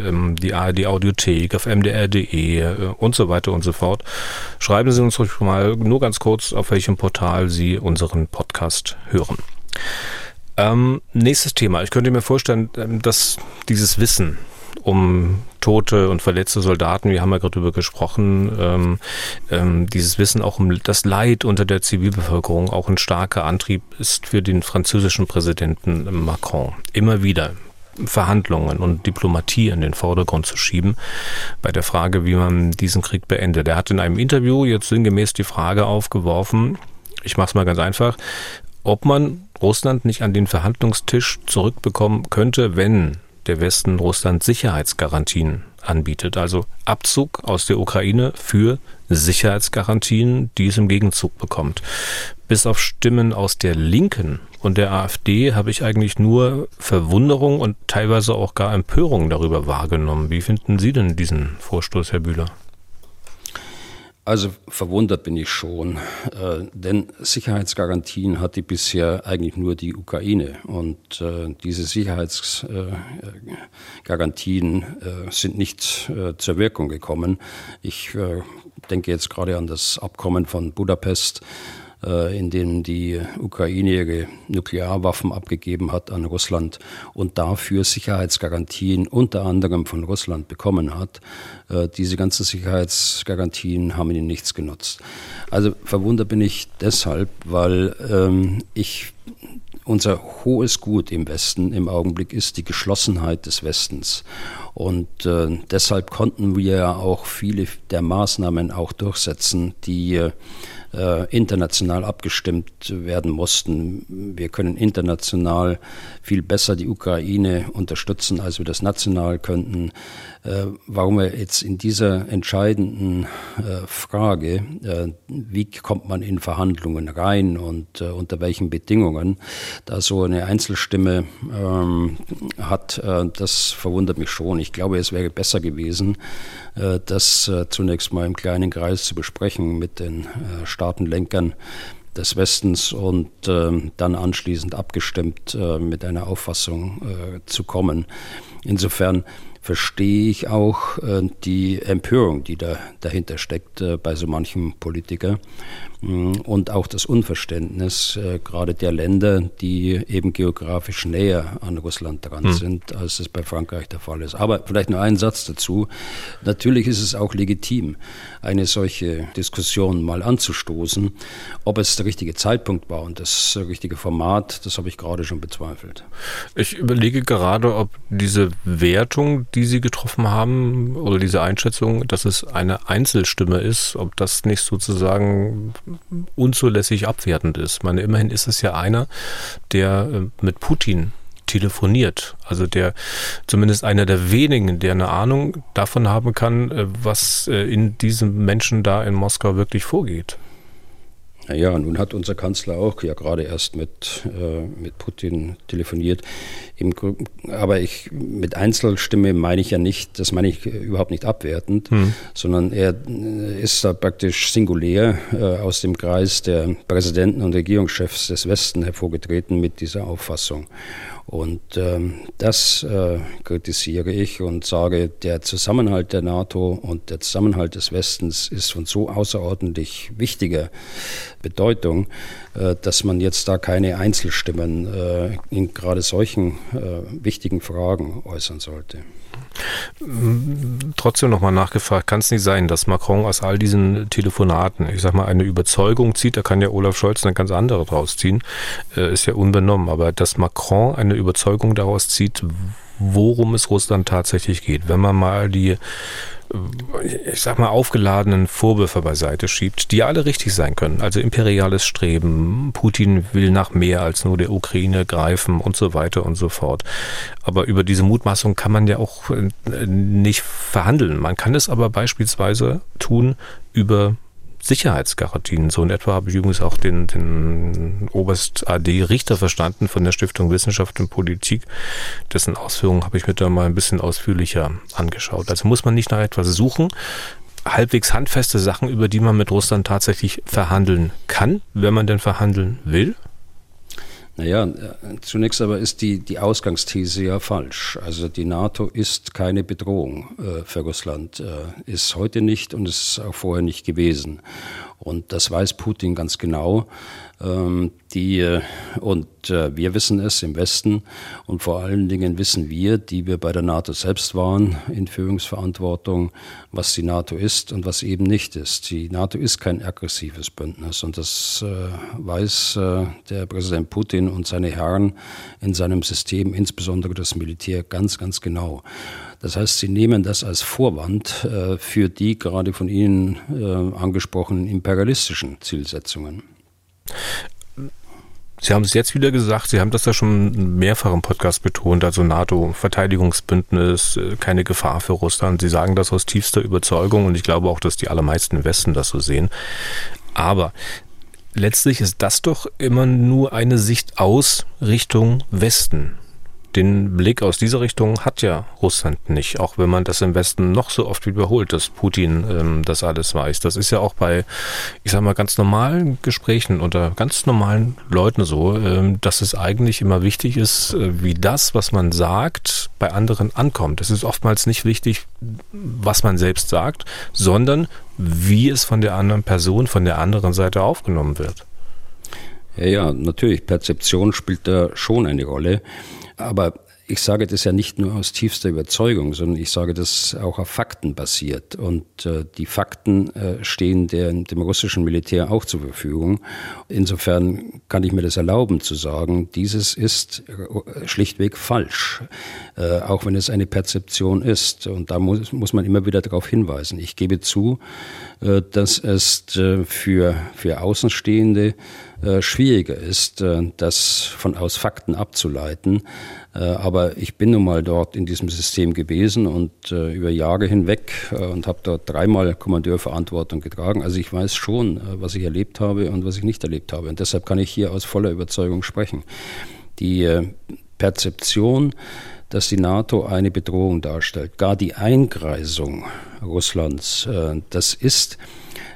Speaker 2: ähm, die ARD Audiothek, auf mdr.de äh, und so weiter und so fort. Schreiben Sie uns ruhig mal nur ganz kurz, auf welchem Portal Sie unseren Podcast hören. Ähm, nächstes Thema. Ich könnte mir vorstellen, ähm, dass dieses Wissen, um tote und verletzte Soldaten, wir haben ja gerade darüber gesprochen, ähm, ähm, dieses Wissen auch um das Leid unter der Zivilbevölkerung auch ein starker Antrieb ist für den französischen Präsidenten Macron. Immer wieder Verhandlungen und Diplomatie in den Vordergrund zu schieben bei der Frage, wie man diesen Krieg beendet. Er hat in einem Interview jetzt sinngemäß die Frage aufgeworfen, ich mache es mal ganz einfach, ob man Russland nicht an den Verhandlungstisch zurückbekommen könnte, wenn der Westen Russland Sicherheitsgarantien anbietet. Also Abzug aus der Ukraine für Sicherheitsgarantien, die es im Gegenzug bekommt. Bis auf Stimmen aus der Linken und der AfD habe ich eigentlich nur Verwunderung und teilweise auch gar Empörung darüber wahrgenommen. Wie finden Sie denn diesen Vorstoß, Herr Bühler?
Speaker 3: Also verwundert bin ich schon, äh, denn Sicherheitsgarantien hatte bisher eigentlich nur die Ukraine und äh, diese Sicherheitsgarantien äh, sind nicht äh, zur Wirkung gekommen. Ich äh, denke jetzt gerade an das Abkommen von Budapest, äh, in denen die Ukraine ihre Nuklearwaffen abgegeben hat an Russland und dafür Sicherheitsgarantien unter anderem von Russland bekommen hat. Äh, diese ganzen Sicherheitsgarantien haben ihnen nichts genutzt. Also verwundert bin ich deshalb, weil ähm, ich unser hohes Gut im Westen im Augenblick ist die Geschlossenheit des Westens. Und äh, deshalb konnten wir ja auch viele der Maßnahmen auch durchsetzen, die äh, äh, international abgestimmt werden mussten. Wir können international viel besser die Ukraine unterstützen, als wir das national könnten. Äh, warum wir jetzt in dieser entscheidenden äh, Frage, äh, wie kommt man in Verhandlungen rein und unter welchen Bedingungen, da so eine Einzelstimme ähm, hat, das verwundert mich schon. Ich glaube, es wäre besser gewesen, das zunächst mal im kleinen Kreis zu besprechen mit den Staatenlenkern des Westens und äh, dann anschließend abgestimmt äh, mit einer Auffassung äh, zu kommen. Insofern verstehe ich auch äh, die Empörung, die da dahinter steckt äh, bei so manchem Politiker und auch das Unverständnis äh, gerade der Länder, die eben geografisch näher an Russland dran hm. sind, als es bei Frankreich der Fall ist. Aber vielleicht nur ein Satz dazu. Natürlich ist es auch legitim, eine solche Diskussion mal anzustoßen. Ob es der richtige Zeitpunkt war und das richtige Format, das habe ich gerade schon bezweifelt.
Speaker 2: Ich überlege gerade, ob diese Wertung, die Sie getroffen haben, oder diese Einschätzung, dass es eine Einzelstimme ist, ob das nicht sozusagen unzulässig abwertend ist. Ich meine, immerhin ist es ja einer, der äh, mit Putin telefoniert. Also der zumindest einer der wenigen, der eine Ahnung davon haben kann, äh, was äh, in diesem Menschen da in Moskau wirklich vorgeht.
Speaker 3: Naja, nun hat unser Kanzler auch ja gerade erst mit, äh, mit Putin telefoniert. Im, aber ich mit Einzelstimme meine ich ja nicht, das meine ich überhaupt nicht abwertend, hm. sondern er äh, ist da praktisch singulär äh, aus dem Kreis der Präsidenten und Regierungschefs des Westen hervorgetreten mit dieser Auffassung. Und ähm, das äh, kritisiere ich und sage, der Zusammenhalt der NATO und der Zusammenhalt des Westens ist von so außerordentlich wichtiger Bedeutung, äh, dass man jetzt da keine Einzelstimmen äh, in gerade solchen äh, wichtigen Fragen äußern sollte.
Speaker 2: Trotzdem nochmal nachgefragt, kann es nicht sein, dass Macron aus all diesen Telefonaten, ich sag mal, eine Überzeugung zieht, da kann ja Olaf Scholz eine ganz andere draus ziehen, äh, ist ja unbenommen, aber dass Macron eine Überzeugung daraus zieht, worum es Russland tatsächlich geht. Wenn man mal die ich sag mal, aufgeladenen Vorwürfe beiseite schiebt, die alle richtig sein können. Also imperiales Streben, Putin will nach mehr als nur der Ukraine greifen und so weiter und so fort. Aber über diese Mutmaßung kann man ja auch äh, nicht verhandeln. Man kann es aber beispielsweise tun über Sicherheitsgarantien. So in etwa habe ich übrigens auch den, den Oberst AD Richter verstanden von der Stiftung Wissenschaft und Politik. Dessen Ausführungen habe ich mir da mal ein bisschen ausführlicher angeschaut. Also muss man nicht nach etwas suchen, halbwegs handfeste Sachen, über die man mit Russland tatsächlich verhandeln kann, wenn man denn verhandeln will.
Speaker 3: Naja, zunächst aber ist die, die Ausgangsthese ja falsch. Also die NATO ist keine Bedrohung äh, für Russland, äh, ist heute nicht und ist auch vorher nicht gewesen. Und das weiß Putin ganz genau. Ähm, die, äh, und äh, wir wissen es im Westen und vor allen Dingen wissen wir, die wir bei der NATO selbst waren, in Führungsverantwortung, was die NATO ist und was eben nicht ist. Die NATO ist kein aggressives Bündnis und das äh, weiß der Präsident Putin und seine Herren in seinem System, insbesondere das Militär, ganz, ganz genau. Das heißt, sie nehmen das als Vorwand äh, für die gerade von Ihnen äh, angesprochenen imperialistischen Zielsetzungen.
Speaker 2: Sie haben es jetzt wieder gesagt, Sie haben das ja schon mehrfach im Podcast betont, also NATO, Verteidigungsbündnis, äh, keine Gefahr für Russland. Sie sagen das aus tiefster Überzeugung und ich glaube auch, dass die allermeisten im Westen das so sehen. Aber letztlich ist das doch immer nur eine Sicht aus Richtung Westen den Blick aus dieser Richtung hat ja Russland nicht, auch wenn man das im Westen noch so oft wiederholt, dass Putin ähm, das alles weiß. Das ist ja auch bei, ich sag mal, ganz normalen Gesprächen unter ganz normalen Leuten so, ähm, dass es eigentlich immer wichtig ist, äh, wie das, was man sagt, bei anderen ankommt. Es ist oftmals nicht wichtig, was man selbst sagt, sondern wie es von der anderen Person, von der anderen Seite aufgenommen wird.
Speaker 3: Ja, ja, natürlich. Perzeption spielt da schon eine Rolle. Aber ich sage das ja nicht nur aus tiefster Überzeugung, sondern ich sage das auch auf Fakten basiert. Und äh, die Fakten äh, stehen der, dem russischen Militär auch zur Verfügung. Insofern kann ich mir das erlauben zu sagen, dieses ist äh, schlichtweg falsch, äh, auch wenn es eine Perzeption ist. Und da muss, muss man immer wieder darauf hinweisen. Ich gebe zu, äh, dass es äh, für, für Außenstehende schwieriger ist, das von aus Fakten abzuleiten. Aber ich bin nun mal dort in diesem System gewesen und über Jahre hinweg und habe dort dreimal Kommandeurverantwortung getragen. Also ich weiß schon, was ich erlebt habe und was ich nicht erlebt habe. Und deshalb kann ich hier aus voller Überzeugung sprechen. Die Perzeption, dass die NATO eine Bedrohung darstellt. Gar die Eingreisung Russlands, äh, das ist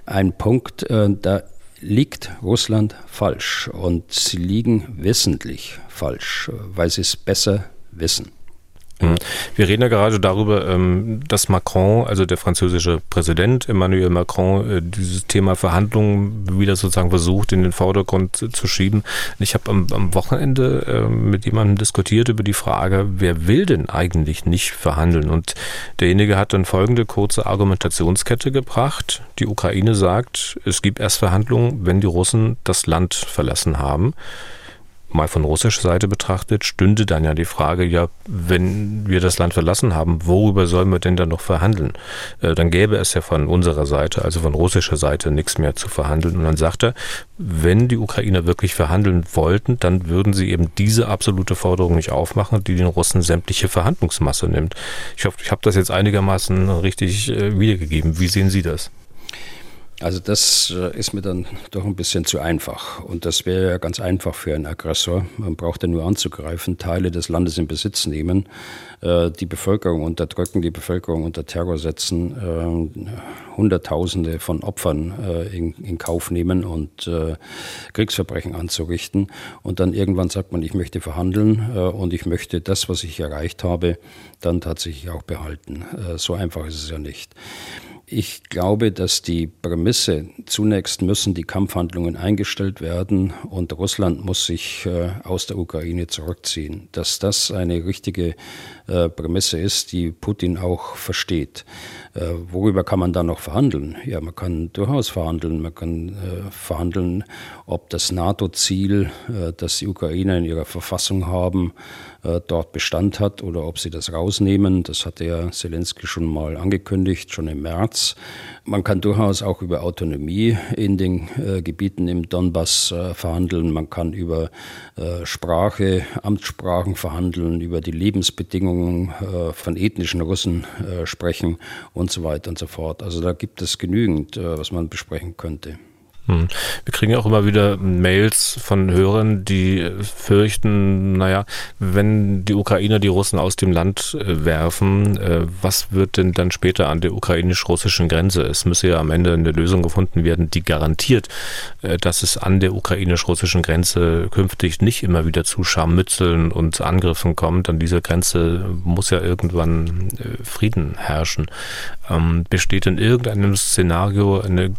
Speaker 3: ein Punkt, äh, da liegt Russland falsch und sie liegen wissentlich falsch, weil sie es besser wissen.
Speaker 2: Mhm. Wir reden ja gerade darüber, ähm, dass Macron, also der französische Präsident Emmanuel Macron, äh, dieses Thema Verhandlungen wieder sozusagen versucht, in den Vordergrund zu schieben. Ich habe am, Wochenende ähm, mit jemandem diskutiert über die Frage, wer will denn eigentlich nicht verhandeln? Und derjenige hat dann folgende kurze Argumentationskette gebracht. Die Ukraine sagt, es gibt erst Verhandlungen, wenn die Russen das Land verlassen haben mal von russischer Seite betrachtet, stünde dann ja die Frage, ja, wenn wir das Land verlassen haben, worüber sollen wir denn dann noch verhandeln? Äh, dann gäbe es ja von unserer Seite, also von russischer Seite, nichts mehr zu verhandeln. Und dann sagt er, wenn die Ukrainer wirklich verhandeln wollten, dann würden sie eben diese absolute Forderung nicht aufmachen, die den Russen sämtliche Verhandlungsmasse nimmt. Ich hoffe, ich habe das jetzt einigermaßen richtig äh, wiedergegeben. Wie sehen Sie das?
Speaker 3: Also das äh, ist mir dann doch ein bisschen zu einfach. Und das wäre ja ganz einfach für einen Aggressor. Man braucht ja nur anzugreifen, Teile des Landes in Besitz nehmen, äh, die Bevölkerung unterdrücken, die Bevölkerung unter Terror setzen, äh, Hunderttausende von Opfern in, Kauf nehmen und Kriegsverbrechen anzurichten. Und dann irgendwann sagt man, ich möchte verhandeln und ich möchte das, was ich erreicht habe, dann tatsächlich auch behalten. So einfach ist es ja nicht. Ich glaube, dass die Prämisse zunächst müssen die Kampfhandlungen eingestellt werden und Russland muss sich äh, aus der Ukraine zurückziehen. Dass das eine richtige äh, Prämisse ist, die Putin auch versteht. Äh, worüber kann man dann noch verhandeln? Ja, man kann durchaus verhandeln. Man kann äh, verhandeln, ob das NATO-Ziel, äh, das die Ukrainer in ihrer Verfassung haben, äh, dort Bestand hat oder ob sie das rausnehmen. Das hat der Zelensky schon mal angekündigt, schon im März. Man kann durchaus auch über Autonomie in den äh, Gebieten im Donbass äh, verhandeln. Man kann über äh, Sprache, Amtssprachen verhandeln, über die Lebensbedingungen äh, von ethnischen Russen äh, sprechen und so weiter und so fort. Also da gibt es genügend, äh, was man besprechen könnte.
Speaker 2: Hm. Wir kriegen auch immer wieder Mails von Hörern, die fürchten, naja, wenn die Ukrainer die Russen aus dem Land äh, werfen, äh, was wird denn dann später an der ukrainisch-russischen Grenze? Es müsse ja am Ende eine Lösung gefunden werden, die garantiert, äh, dass es an der ukrainisch-russischen Grenze künftig nicht immer wieder zu Scharmützeln und Angriffen kommt. An dieser Grenze muss ja irgendwann Frieden herrschen. Ähm, besteht in irgendeinem Szenario eine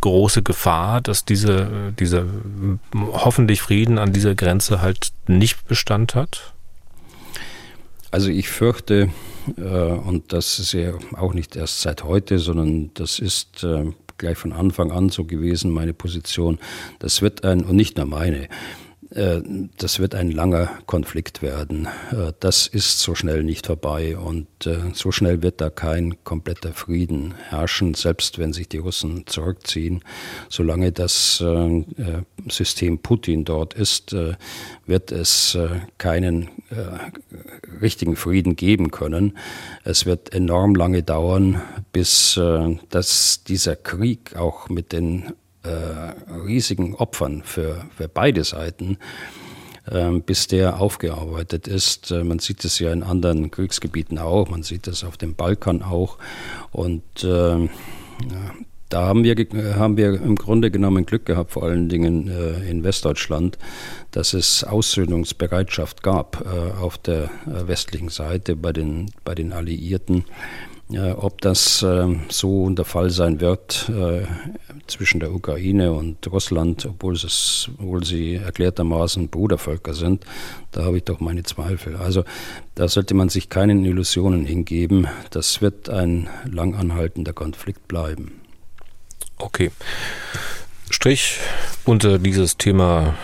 Speaker 2: große Gefahr, dass diese, dieser hoffentlich Frieden an dieser Grenze halt nicht Bestand hat?
Speaker 3: Also ich fürchte, äh, und das ist ja auch nicht erst seit heute, sondern das ist äh, gleich von Anfang an so gewesen, meine Position, das wird ein, und nicht nur meine, das wird ein langer Konflikt werden. Äh, das ist so schnell nicht vorbei und äh, so schnell wird da kein kompletter Frieden herrschen, selbst wenn sich die Russen zurückziehen. Solange das System Putin dort ist, wird es keinen richtigen Frieden geben können. Es wird enorm lange dauern, bis dass dieser Krieg auch mit den äh, riesigen Opfern für, für beide Seiten, äh, bis der aufgearbeitet ist. Äh, man sieht es ja in anderen Kriegsgebieten auch, man sieht es auf dem Balkan auch. Und äh, da haben wir, haben wir im Grunde genommen Glück gehabt, vor allen Dingen äh, in Westdeutschland, dass es Aussöhnungsbereitschaft gab äh, auf der äh, westlichen Seite bei den, bei den Alliierten. Ob das so der Fall sein wird zwischen der Ukraine und Russland, obwohl, es, obwohl sie erklärtermaßen Brudervölker sind, da habe ich doch meine Zweifel. Also da sollte man sich keinen Illusionen hingeben. Das wird ein lang anhaltender Konflikt bleiben.
Speaker 2: Okay. Strich unter dieses Thema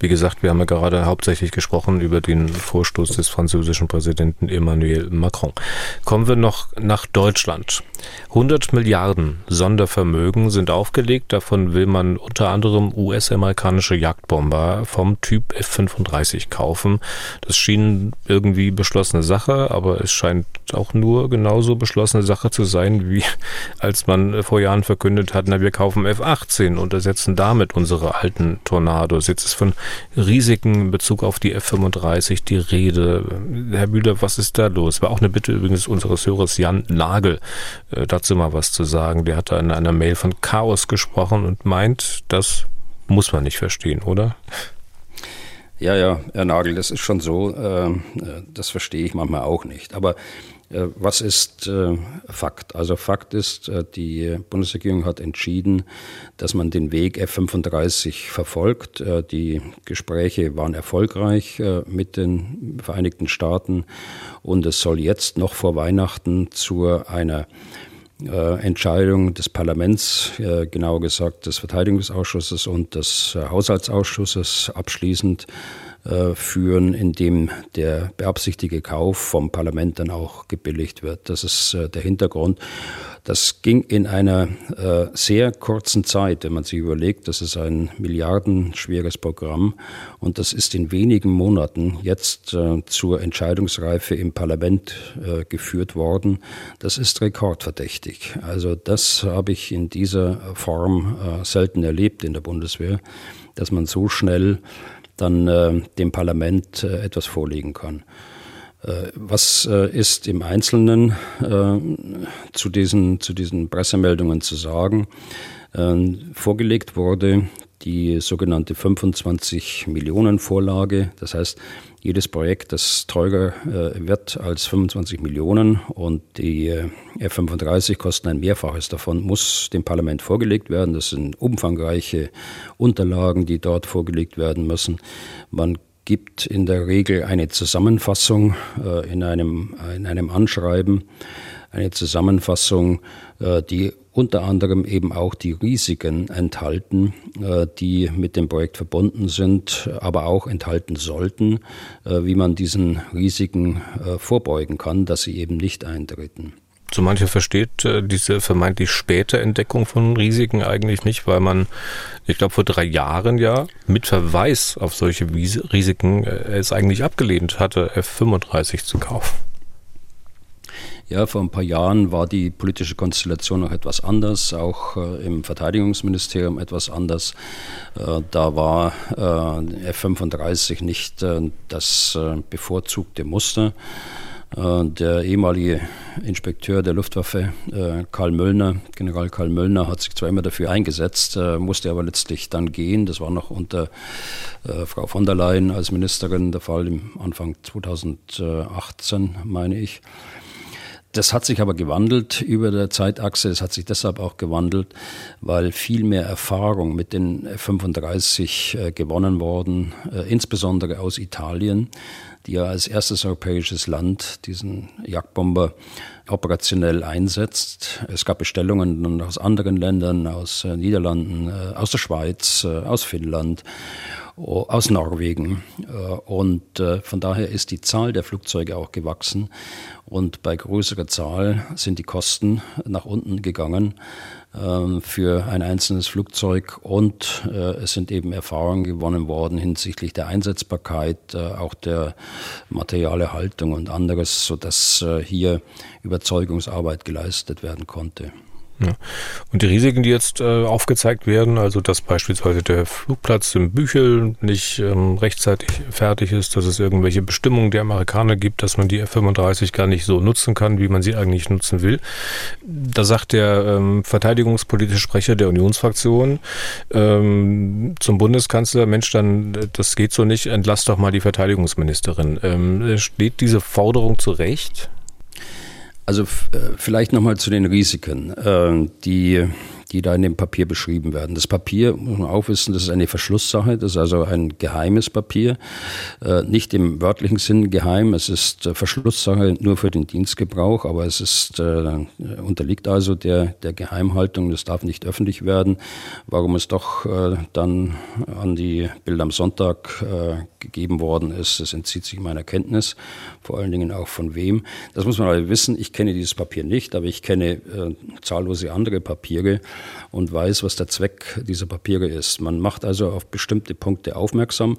Speaker 2: wie gesagt, wir haben ja gerade hauptsächlich gesprochen über den Vorstoß des französischen Präsidenten Emmanuel Macron. Kommen wir noch nach Deutschland. 100 Milliarden Sondervermögen sind aufgelegt. Davon will man unter anderem US-amerikanische Jagdbomber vom Typ F-35 kaufen. Das schien irgendwie beschlossene Sache, aber es scheint auch nur genauso beschlossene Sache zu sein, wie als man vor Jahren verkündet hat, na, wir kaufen F-18 und ersetzen damit unsere alten Tornados. Jetzt ist von Risiken in Bezug auf die F-35 die Rede. Herr Bühler, was ist da los? War auch eine Bitte übrigens unseres Hörers Jan Nagel, äh, dazu mal was zu sagen. Der hat da in einer Mail von Chaos gesprochen und meint, das muss man nicht verstehen, oder?
Speaker 3: Ja, ja, Herr Nagel, das ist schon so. Ähm, äh, das verstehe ich manchmal auch nicht. Aber was ist äh, Fakt? Also Fakt ist, die Bundesregierung hat entschieden, dass man den Weg F-35 verfolgt. Die Gespräche waren erfolgreich mit den Vereinigten Staaten und es soll jetzt noch vor Weihnachten zu einer Entscheidung des Parlaments, genauer gesagt des Verteidigungsausschusses und des Haushaltsausschusses abschließend äh, führen, indem der beabsichtigte Kauf vom Parlament dann auch gebilligt wird. Das ist äh, der Hintergrund. Das ging in einer äh, sehr kurzen Zeit, wenn man sich überlegt, das ist ein milliardenschweres Programm und das ist in wenigen Monaten jetzt äh, zur Entscheidungsreife im Parlament geführt worden. Das ist rekordverdächtig. Also das habe ich in dieser Form selten erlebt in der Bundeswehr, dass man so schnell dann äh, dem Parlament äh, etwas vorlegen kann. Äh, was äh, ist im Einzelnen äh, zu, diesen, zu diesen Pressemeldungen zu sagen? vorgelegt wurde die sogenannte 25 Millionen Vorlage. Das heißt, jedes Projekt, das teurer äh, wird als 25 Millionen und die äh, F-35 kosten ein Mehrfaches davon, muss dem Parlament vorgelegt werden. Das sind umfangreiche Unterlagen, die dort vorgelegt werden müssen. Man gibt in der Regel eine Zusammenfassung äh, in, einem, in einem Anschreiben, eine Zusammenfassung, die unter anderem eben auch die Risiken enthalten, äh, die mit dem Projekt verbunden sind, aber auch enthalten sollten, äh, wie man diesen Risiken äh, vorbeugen kann, dass sie eben nicht eintreten.
Speaker 2: So mancher versteht diese vermeintlich späte Entdeckung von Risiken eigentlich nicht, weil man, ich glaube, vor drei Jahren ja mit Verweis auf solche Risiken es eigentlich abgelehnt hatte, F-35 zu kaufen.
Speaker 3: Ja, vor ein paar Jahren war die politische Konstellation noch etwas anders, auch äh, im Verteidigungsministerium etwas anders. Äh, da war äh, F-35 nicht äh, das äh, bevorzugte Muster. Der ehemalige Inspekteur der Luftwaffe, Karl Möllner, General Karl Möllner, hat sich zwar immer dafür eingesetzt, musste aber letztlich dann gehen. Das war noch unter Frau von der Leyen als Ministerin der Fall im Anfang 2018, meine ich. Das hat sich aber gewandelt über der Zeitachse. Es hat sich deshalb auch gewandelt, weil viel mehr Erfahrung mit den F-35 äh, gewonnen worden, äh, insbesondere aus Italien, die ja als erstes europäisches Land diesen Jagdbomber operationell einsetzt. Es gab Bestellungen aus anderen Ländern, aus äh, Niederlanden, aus der Schweiz, aus Finnland aus Norwegen. Und von daher ist die Zahl der Flugzeuge auch gewachsen. Und bei größerer Zahl sind die Kosten nach unten gegangen ähm, für ein einzelnes Flugzeug und äh, es sind eben Erfahrungen gewonnen worden hinsichtlich der Einsetzbarkeit, äh, auch der Materialerhaltung und anderes, sodass äh, hier Überzeugungsarbeit geleistet werden konnte.
Speaker 2: Ja. Und die Risiken, die jetzt äh, aufgezeigt werden, also dass beispielsweise der Flugplatz im Büchel nicht ähm, rechtzeitig fertig ist, dass es irgendwelche Bestimmungen der Amerikaner gibt, dass man die F-35 gar nicht so nutzen kann, wie man sie eigentlich nutzen will. Da sagt der ähm, verteidigungspolitische Sprecher der Unionsfraktion ähm, zum Bundeskanzler, Mensch, dann das geht so nicht, entlass doch mal die Verteidigungsministerin. Ähm, steht diese Forderung zu Recht?
Speaker 3: Also äh, vielleicht nochmal zu den Risiken. Äh, die die da in dem Papier beschrieben werden. Das Papier, muss man auch wissen, das ist eine Verschlusssache, das ist also ein geheimes Papier, äh, nicht im wörtlichen Sinn geheim, es ist äh, Verschlusssache nur für den Dienstgebrauch, aber es ist, äh, unterliegt also der, der Geheimhaltung, das darf nicht öffentlich werden. Warum es doch äh, dann an die Bilder am Sonntag gegeben worden ist, das entzieht sich meiner Kenntnis, vor allen Dingen auch von wem. Das muss man aber wissen, ich kenne dieses Papier nicht, aber ich kenne äh, zahllose andere Papiere, und weiß, was der Zweck dieser Papiere ist. Man macht also auf bestimmte Punkte aufmerksam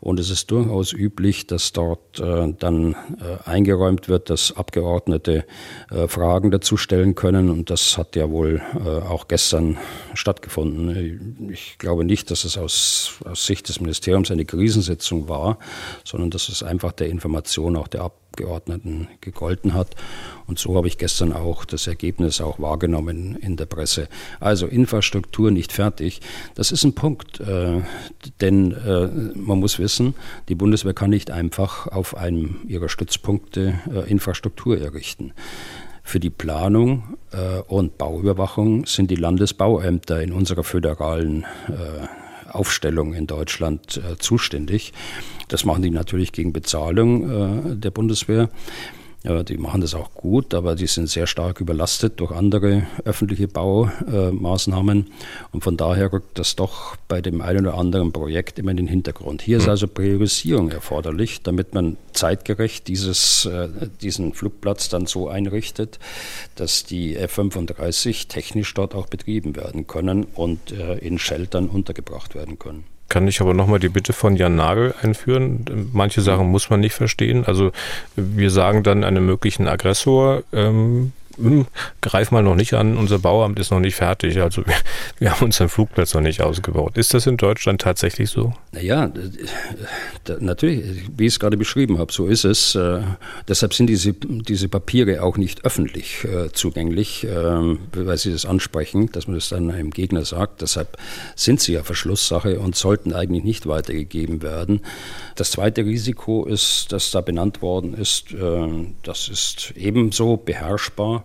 Speaker 3: und es ist durchaus üblich, dass dort äh, dann äh, eingeräumt wird, dass Abgeordnete äh, Fragen dazu stellen können und das hat ja wohl äh, auch gestern stattgefunden. Ich glaube nicht, dass es aus, aus Sicht des Ministeriums eine Krisensitzung war, sondern dass es einfach der Information auch der Ab Abgeordneten gegolten hat. Und so habe ich gestern auch das Ergebnis auch wahrgenommen in der Presse. Also Infrastruktur nicht fertig, das ist ein Punkt. Äh, denn äh, man muss wissen, die Bundeswehr kann nicht einfach auf einem ihrer Stützpunkte äh, Infrastruktur errichten. Für die Planung äh, und Bauüberwachung sind die Landesbauämter in unserer föderalen äh, Aufstellung in Deutschland äh, zuständig. Das machen die natürlich gegen Bezahlung der Bundeswehr. Ja, die machen das auch gut, aber die sind sehr stark überlastet durch andere öffentliche Baumaßnahmen. Und von daher rückt das doch bei dem einen oder anderen Projekt immer in den Hintergrund. Hier ist hm. also Priorisierung erforderlich, damit man zeitgerecht dieses, äh, diesen Flugplatz dann so einrichtet, dass die F-35 technisch dort auch betrieben werden können und äh, in Sheltern untergebracht werden können
Speaker 2: kann ich aber nochmal die Bitte von Jan Nagel einführen. Manche Sachen muss man nicht verstehen. Also wir sagen dann einem möglichen Aggressor, ähm, hm, greif mal noch nicht an, unser Bauamt ist noch nicht fertig, also wir, wir haben unseren Flugplatz noch nicht ausgebaut. Ist das in Deutschland tatsächlich so?
Speaker 3: Naja, natürlich, wie ich es gerade beschrieben habe, so ist es. Äh, deshalb sind diese, diese Papiere auch nicht öffentlich äh, zugänglich, äh, weil Sie das ansprechen, dass man das dann einem Gegner sagt. Deshalb sind sie ja Verschlusssache und sollten eigentlich nicht weitergegeben werden. Das zweite Risiko ist, das da benannt worden ist, äh, das ist ebenso beherrschbar.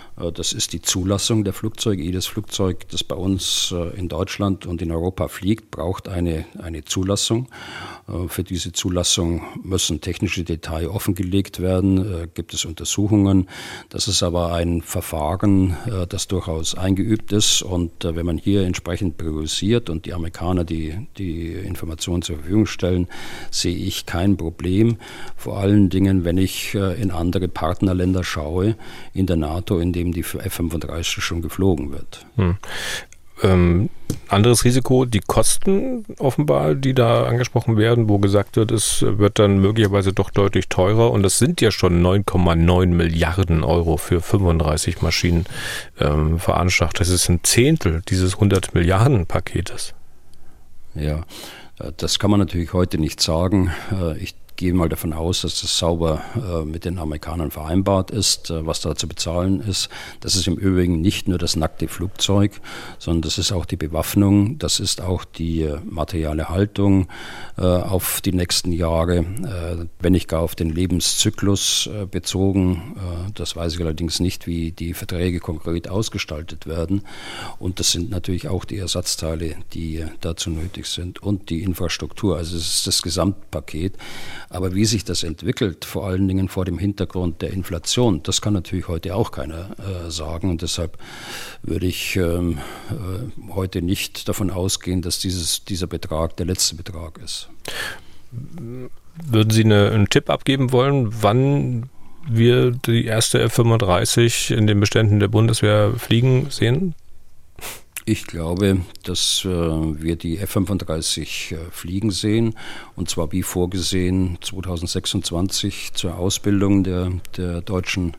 Speaker 3: das ist die Zulassung der Flugzeuge. Jedes Flugzeug, das bei uns äh, in Deutschland und in Europa fliegt, braucht eine, eine Zulassung. Äh, für diese Zulassung müssen technische Details offengelegt werden, gibt es Untersuchungen. Das ist aber ein Verfahren, das durchaus eingeübt ist. Und wenn man hier entsprechend priorisiert und die Amerikaner die, die Informationen zur Verfügung stellen, sehe ich kein Problem. Vor allen Dingen, wenn ich in andere Partnerländer schaue, in der NATO, in dem die F-35 schon geflogen wird. Hm.
Speaker 2: Ähm, anderes Risiko, die Kosten offenbar, die da angesprochen werden, wo gesagt wird, es wird dann möglicherweise doch deutlich teurer und das sind ja schon 9,9 Milliarden Euro für 35 Maschinen ähm, veranschlagt. Das ist ein Zehntel dieses 100 Milliarden Paketes.
Speaker 3: Ja, äh, das kann man natürlich heute nicht sagen. Äh, ich gehe mal davon aus, dass das sauber äh, mit den Amerikanern vereinbart ist, äh, was da zu bezahlen ist. Das ist im Übrigen nicht nur das nackte Flugzeug, sondern das ist auch die Bewaffnung, das ist auch die äh, materielle Haltung auf die nächsten Jahre, wenn nicht gar auf den Lebenszyklus bezogen. das weiß ich allerdings nicht, wie die Verträge konkret ausgestaltet werden. Und das sind natürlich auch die Ersatzteile, die dazu nötig sind und die Infrastruktur. Also es ist das Gesamtpaket. Aber wie sich das entwickelt, vor allen Dingen vor dem Hintergrund der Inflation, das kann natürlich heute auch keiner äh, sagen. Und deshalb würde ich ähm, äh, heute nicht davon ausgehen, dass dieses, dieser Betrag der letzte Betrag ist.
Speaker 2: Würden Sie eine, einen Tipp abgeben wollen, wann wir die erste F-35 in den Beständen der Bundeswehr fliegen sehen?
Speaker 3: Ich glaube, dass äh, wir die F-35 äh, fliegen sehen. Und zwar wie vorgesehen 2026 zur Ausbildung der, der deutschen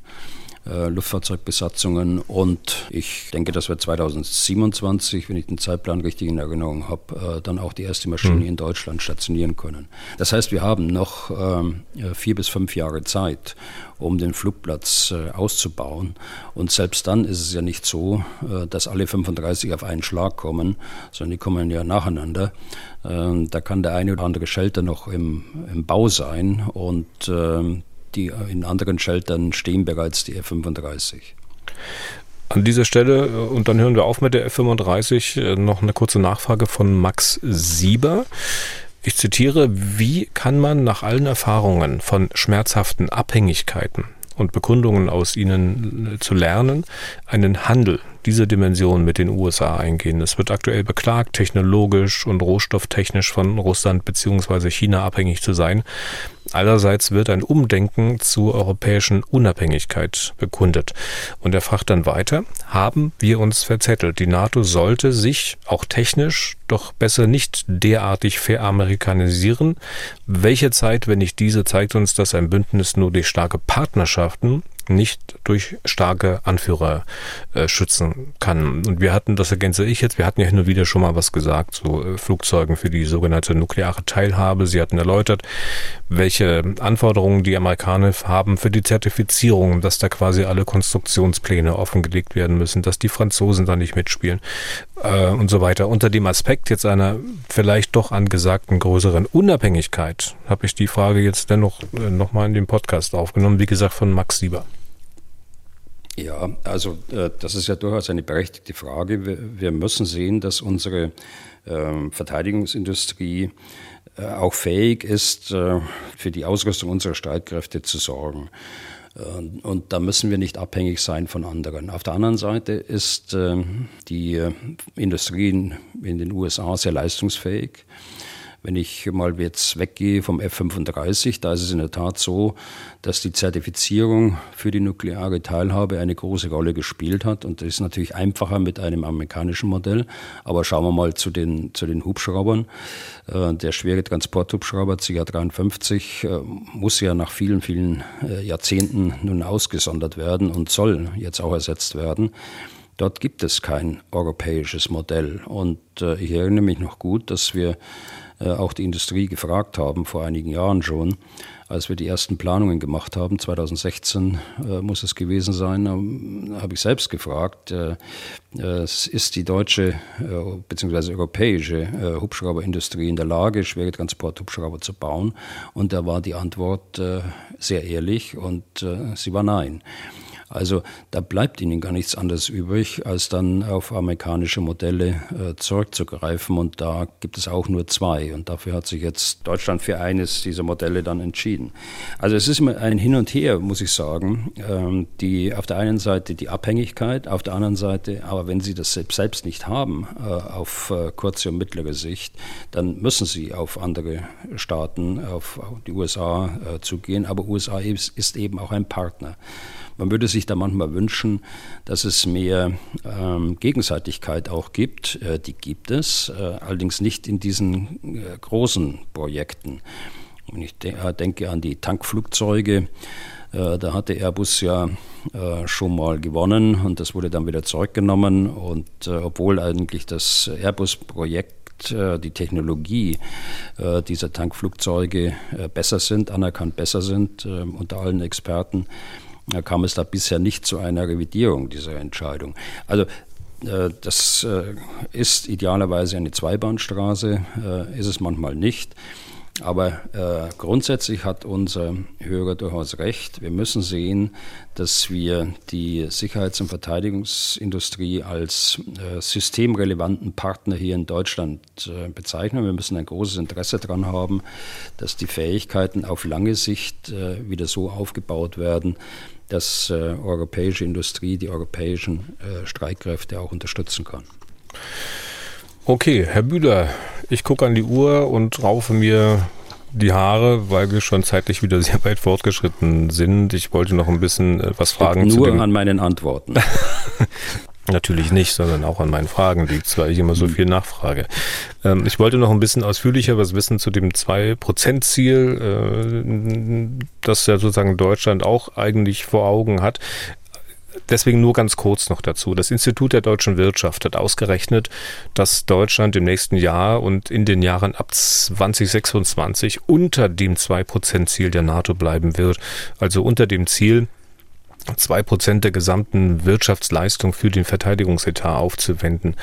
Speaker 3: Luftfahrzeugbesatzungen und ich denke, dass wir 2027, wenn ich den Zeitplan richtig in Erinnerung habe, äh, dann auch die erste Maschine mhm. in Deutschland stationieren können. Das heißt, wir haben noch ähm, vier bis fünf Jahre Zeit, um den Flugplatz äh, auszubauen. Und selbst dann ist es ja nicht so, äh, dass alle 35 auf einen Schlag kommen, sondern die kommen ja nacheinander. Ähm, da kann der eine oder andere Shelter noch im, im Bau sein und ähm, die in anderen Sheltern stehen bereits die F-35.
Speaker 2: An dieser Stelle, äh, und dann hören wir auf mit der F-35, noch eine kurze Nachfrage von Max Sieber. Ich zitiere, wie kann man nach allen Erfahrungen von schmerzhaften Abhängigkeiten und Bekundungen aus ihnen zu lernen, einen Handel dieser Dimension mit den USA eingehen. Es wird aktuell beklagt, technologisch und rohstofftechnisch von Russland bzw. China abhängig zu sein. Allerseits wird ein Umdenken zur europäischen Unabhängigkeit bekundet. Und er fragt dann weiter, haben wir uns verzettelt? Die NATO sollte sich auch technisch doch besser nicht derartig veramerikanisieren. Welche Zeit, wenn nicht diese, zeigt uns, dass ein Bündnis nur durch starke Partnerschaften nicht durch starke Anführer äh, schützen kann. Und wir hatten, das ergänze ich jetzt, wir hatten ja hin und wieder schon mal was gesagt, so äh, Flugzeugen für die sogenannte nukleare Teilhabe. Sie hatten erläutert, welche Anforderungen die Amerikaner haben für die Zertifizierung, dass da quasi alle Konstruktionspläne offengelegt werden müssen, dass die Franzosen da nicht mitspielen äh, und so weiter. Unter dem Aspekt jetzt einer vielleicht doch angesagten größeren Unabhängigkeit habe ich die Frage jetzt dennoch äh, nochmal in den Podcast aufgenommen, wie gesagt von Max Sieber.
Speaker 3: Ja, also äh, das ist ja durchaus eine berechtigte Frage. Wir, wir müssen sehen, dass unsere äh, Verteidigungsindustrie auch fähig ist, äh, für die Ausrüstung unserer Streitkräfte zu sorgen. Äh, und da müssen wir nicht abhängig sein von anderen. Auf der anderen Seite ist äh, die Industrie in den USA sehr leistungsfähig. Wenn ich mal jetzt weggehe vom F-35, da ist es in der Tat so, dass die Zertifizierung für die nukleare Teilhabe eine große Rolle gespielt hat. Und das ist natürlich einfacher mit einem amerikanischen Modell. Aber schauen wir mal zu den, zu den Hubschraubern. Äh, der schwere Transporthubschrauber CH-53 äh, muss ja nach vielen, vielen äh, Jahrzehnten nun ausgesondert werden und soll jetzt auch ersetzt werden. Dort gibt es kein europäisches Modell. Und ich erinnere mich noch gut, dass wir auch die Industrie gefragt haben, vor einigen Jahren schon, als wir die ersten Planungen gemacht haben, 2016 äh, muss es gewesen sein, ähm, habe ich selbst gefragt, äh, äh, ist die deutsche äh, bzw. europäische äh, Hubschrauberindustrie in der Lage, schwere Transporthubschrauber zu bauen? Und da war die Antwort sehr ehrlich und sie war nein. Also da bleibt ihnen gar nichts anderes übrig, als dann auf amerikanische Modelle äh, zurückzugreifen. Und da gibt es auch nur zwei. Und dafür hat sich jetzt Deutschland für eines dieser Modelle dann entschieden. Also es ist immer ein Hin und Her, muss ich sagen. Ähm, die auf der einen Seite die Abhängigkeit, auf der anderen Seite, aber wenn sie das selbst nicht haben, äh, auf äh, kurze und mittlere Sicht, dann müssen sie auf andere Staaten, auf die USA äh, zugehen. Aber USA ist, ist eben auch ein Partner. Man würde sich da manchmal wünschen, dass es mehr ähm, Gegenseitigkeit auch gibt. Äh, die gibt es, äh, allerdings nicht in diesen äh, großen Projekten. Und ich de äh, denke an die Tankflugzeuge. Äh, da hatte Airbus ja äh, schon mal gewonnen und das wurde dann wieder zurückgenommen. Und obwohl eigentlich das Airbus-Projekt die Technologie dieser Tankflugzeuge besser sind, anerkannt besser sind unter allen Experten, da kam es da bisher nicht zu einer Revidierung dieser Entscheidung. Also äh, das äh, ist idealerweise eine Zweibahnstraße, äh, ist es manchmal nicht. Aber grundsätzlich hat unser Hörer durchaus recht. Wir müssen sehen, dass wir die Sicherheits- und Verteidigungsindustrie als systemrelevanten Partner hier in Deutschland bezeichnen. Wir müssen ein großes Interesse daran haben, dass die Fähigkeiten auf lange Sicht wieder so aufgebaut werden, dass äh, europäische Industrie die europäischen äh, Streitkräfte auch unterstützen kann.
Speaker 2: Okay, Herr Bühler, ich gucke an die Uhr und raufe mir die Haare, weil wir schon zeitlich wieder sehr weit fortgeschritten sind. Ich wollte noch ein bisschen äh, was fragen.
Speaker 3: Nur an meinen Antworten.
Speaker 2: Natürlich nicht, sondern auch an meinen Fragen liegt, weil ich immer so hm. viel nachfrage. Ähm, ich wollte noch ein bisschen ausführlicher was wissen zu dem 2-Prozent-Ziel, äh, das ja sozusagen Deutschland auch eigentlich vor Augen hat. Deswegen nur ganz kurz noch dazu. Das Institut der deutschen Wirtschaft hat ausgerechnet, dass Deutschland im nächsten Jahr und in den Jahren ab 2026 unter dem 2-Prozent-Ziel der NATO bleiben wird. Also unter dem Ziel, zwei Prozent der gesamten Wirtschaftsleistung für den Verteidigungsetat aufzuwenden.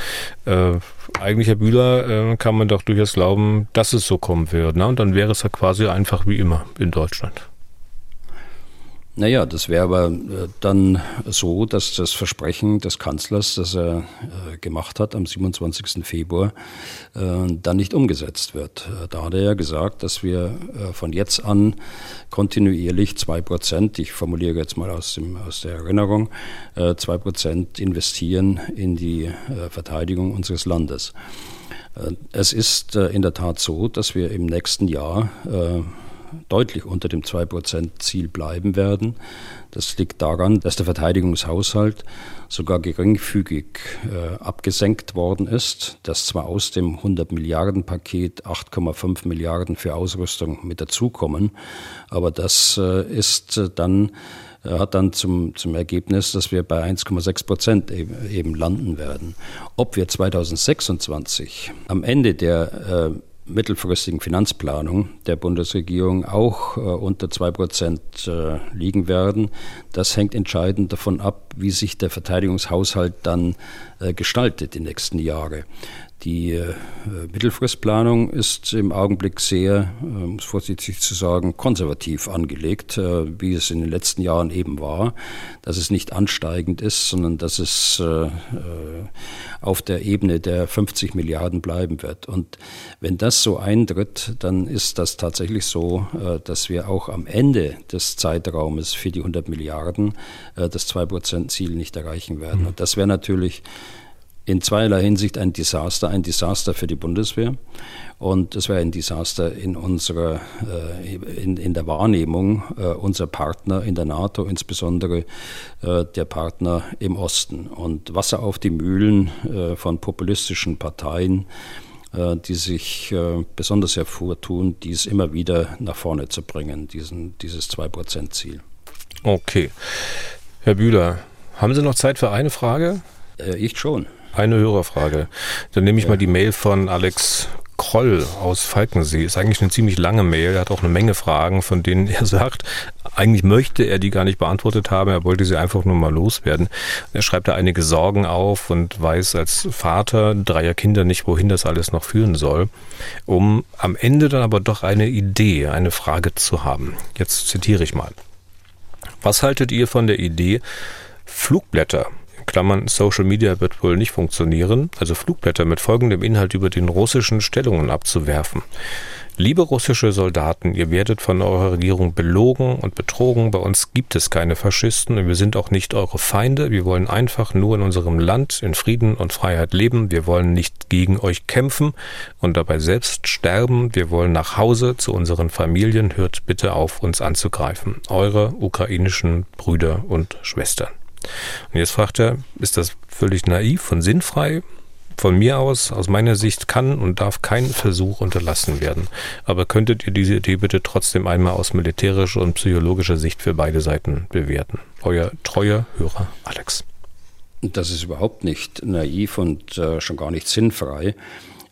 Speaker 2: Äh, eigentlich, Herr Bühler, äh, kann man doch durchaus glauben, dass es so kommen wird. Ne? Und dann wäre es ja quasi einfach wie immer in Deutschland.
Speaker 3: Naja, das wäre aber äh, dann so, dass das Versprechen des Kanzlers, das er äh, gemacht hat am 27. Februar, äh, dann nicht umgesetzt wird. Da hat er ja gesagt, dass wir von jetzt an kontinuierlich zwei Prozent, ich formuliere jetzt mal aus, dem, aus der Erinnerung, zwei Prozent investieren in die Verteidigung unseres Landes. Es ist in der Tat so, dass wir im nächsten Jahr deutlich unter dem 2%-Ziel bleiben werden. Das liegt daran, dass der Verteidigungshaushalt sogar geringfügig äh, abgesenkt worden ist, dass zwar aus dem 100 Milliarden Paket 8,5 Milliarden für Ausrüstung mit dazukommen, aber das äh, ist äh, dann hat dann zum, zum Ergebnis, dass wir bei 1,6 Prozent eben, eben landen werden. Ob wir 2026 am Ende der äh, mittelfristigen Finanzplanung der Bundesregierung auch äh, unter 2 Prozent äh, liegen werden. Das hängt entscheidend davon ab, wie sich der Verteidigungshaushalt dann äh, gestaltet die nächsten Jahre. Die äh, Mittelfristplanung ist im Augenblick sehr, äh, um es vorsichtig zu sagen, konservativ angelegt, äh, wie es in den letzten Jahren eben war, dass es nicht ansteigend ist, sondern dass es äh, äh, auf der Ebene der 50 Milliarden bleiben wird. Und wenn das so eintritt, dann ist das tatsächlich so, äh, dass wir auch am Ende des Zeitraumes für die 100 Milliarden das 2-Prozent-Ziel nicht erreichen werden. Mhm. Und das wäre natürlich in zweierlei Hinsicht ein Desaster, ein Desaster für die Bundeswehr und es wäre ein Desaster in unserer, äh, in, in der Wahrnehmung äh, unserer Partner in der NATO, insbesondere äh, der Partner im Osten. Und Wasser auf die Mühlen von populistischen Parteien, die sich besonders hervortun, dies immer wieder nach vorne zu bringen, diesen, dieses 2-Prozent-Ziel.
Speaker 2: Okay. Herr Bühler, haben Sie noch Zeit für eine Frage?
Speaker 3: Ich schon.
Speaker 2: Eine Hörerfrage. Dann nehme ich ja. mal die Mail von Alex Kroll aus Falkensee. Ist eigentlich eine ziemlich lange Mail. Er hat auch eine Menge Fragen, von denen er sagt, eigentlich möchte er die gar nicht beantwortet haben. Er wollte sie einfach nur mal loswerden. Er schreibt da einige Sorgen auf und weiß als Vater dreier Kinder nicht, wohin das alles noch führen soll, um am Ende dann aber doch eine Idee, eine Frage zu haben. Jetzt zitiere ich mal. Was haltet ihr von der Idee, Flugblätter Klammern Social Media wird wohl nicht funktionieren, also Flugblätter mit folgendem Inhalt über den russischen Stellungen abzuwerfen. Liebe russische Soldaten, ihr werdet von eurer Regierung belogen und betrogen. Bei uns gibt es keine Faschisten und wir sind auch nicht eure Feinde. Wir wollen einfach nur in unserem Land in Frieden und Freiheit leben. Wir wollen nicht gegen euch kämpfen und dabei selbst sterben. Wir wollen nach Hause zu unseren Familien. Hört bitte auf, uns anzugreifen. Eure ukrainischen Brüder und Schwestern. Und jetzt fragt er, ist das völlig naiv und sinnfrei? Von mir aus, aus meiner Sicht, kann und darf kein Versuch unterlassen werden. Aber könntet ihr diese Idee bitte trotzdem einmal aus militärischer und psychologischer Sicht für beide Seiten bewerten? Euer treuer Hörer Alex.
Speaker 3: Das ist überhaupt nicht naiv und äh, schon gar nicht sinnfrei.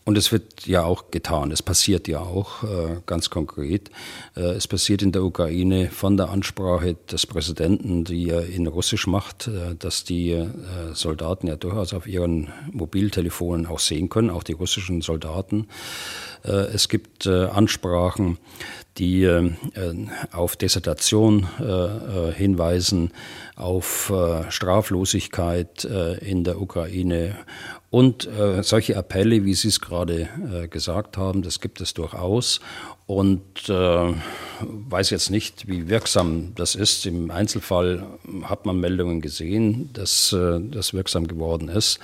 Speaker 3: Und es wird ja auch getan, es passiert ja auch äh, ganz konkret. Äh, es passiert in der Ukraine von der Ansprache des Präsidenten, die er in Russisch macht, äh, dass die Soldaten ja durchaus auf ihren Mobiltelefonen auch sehen können, auch die russischen Soldaten. Es gibt Ansprachen, die auf Desertation hinweisen, auf Straflosigkeit in der Ukraine und äh, solche Appelle, wie Sie es gerade äh, gesagt haben, das gibt es durchaus. Und äh, weiß jetzt nicht, wie wirksam das ist. Im Einzelfall hat man Meldungen gesehen, dass äh, das wirksam geworden ist.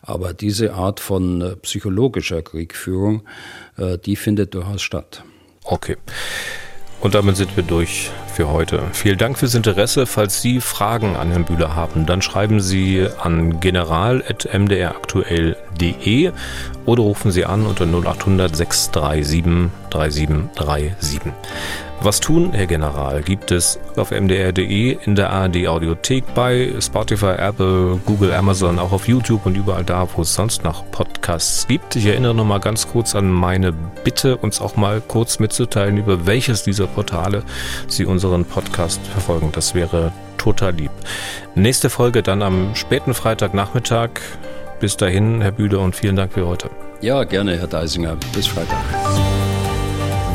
Speaker 3: Aber diese Art von äh, psychologischer Kriegführung, äh, die findet durchaus statt.
Speaker 2: Okay. Und damit sind wir durch für heute. Vielen Dank fürs Interesse. Falls Sie Fragen an Herrn Bühler haben, dann schreiben Sie an general.mdraktuell.de oder rufen Sie an unter 0800 637 3737. Was tun, Herr General, gibt es auf mdr.de, in der ARD Audiothek, bei Spotify, Apple, Google, Amazon, auch auf YouTube und überall da, wo es sonst noch Podcasts gibt. Ich erinnere noch mal ganz kurz an meine Bitte, uns auch mal kurz mitzuteilen, über welches dieser Portale Sie unseren Podcast verfolgen. Das wäre total lieb. Nächste Folge dann am späten Freitagnachmittag. Bis dahin, Herr Bühler, und vielen Dank für heute.
Speaker 3: Ja, gerne, Herr Deisinger. Bis Freitag.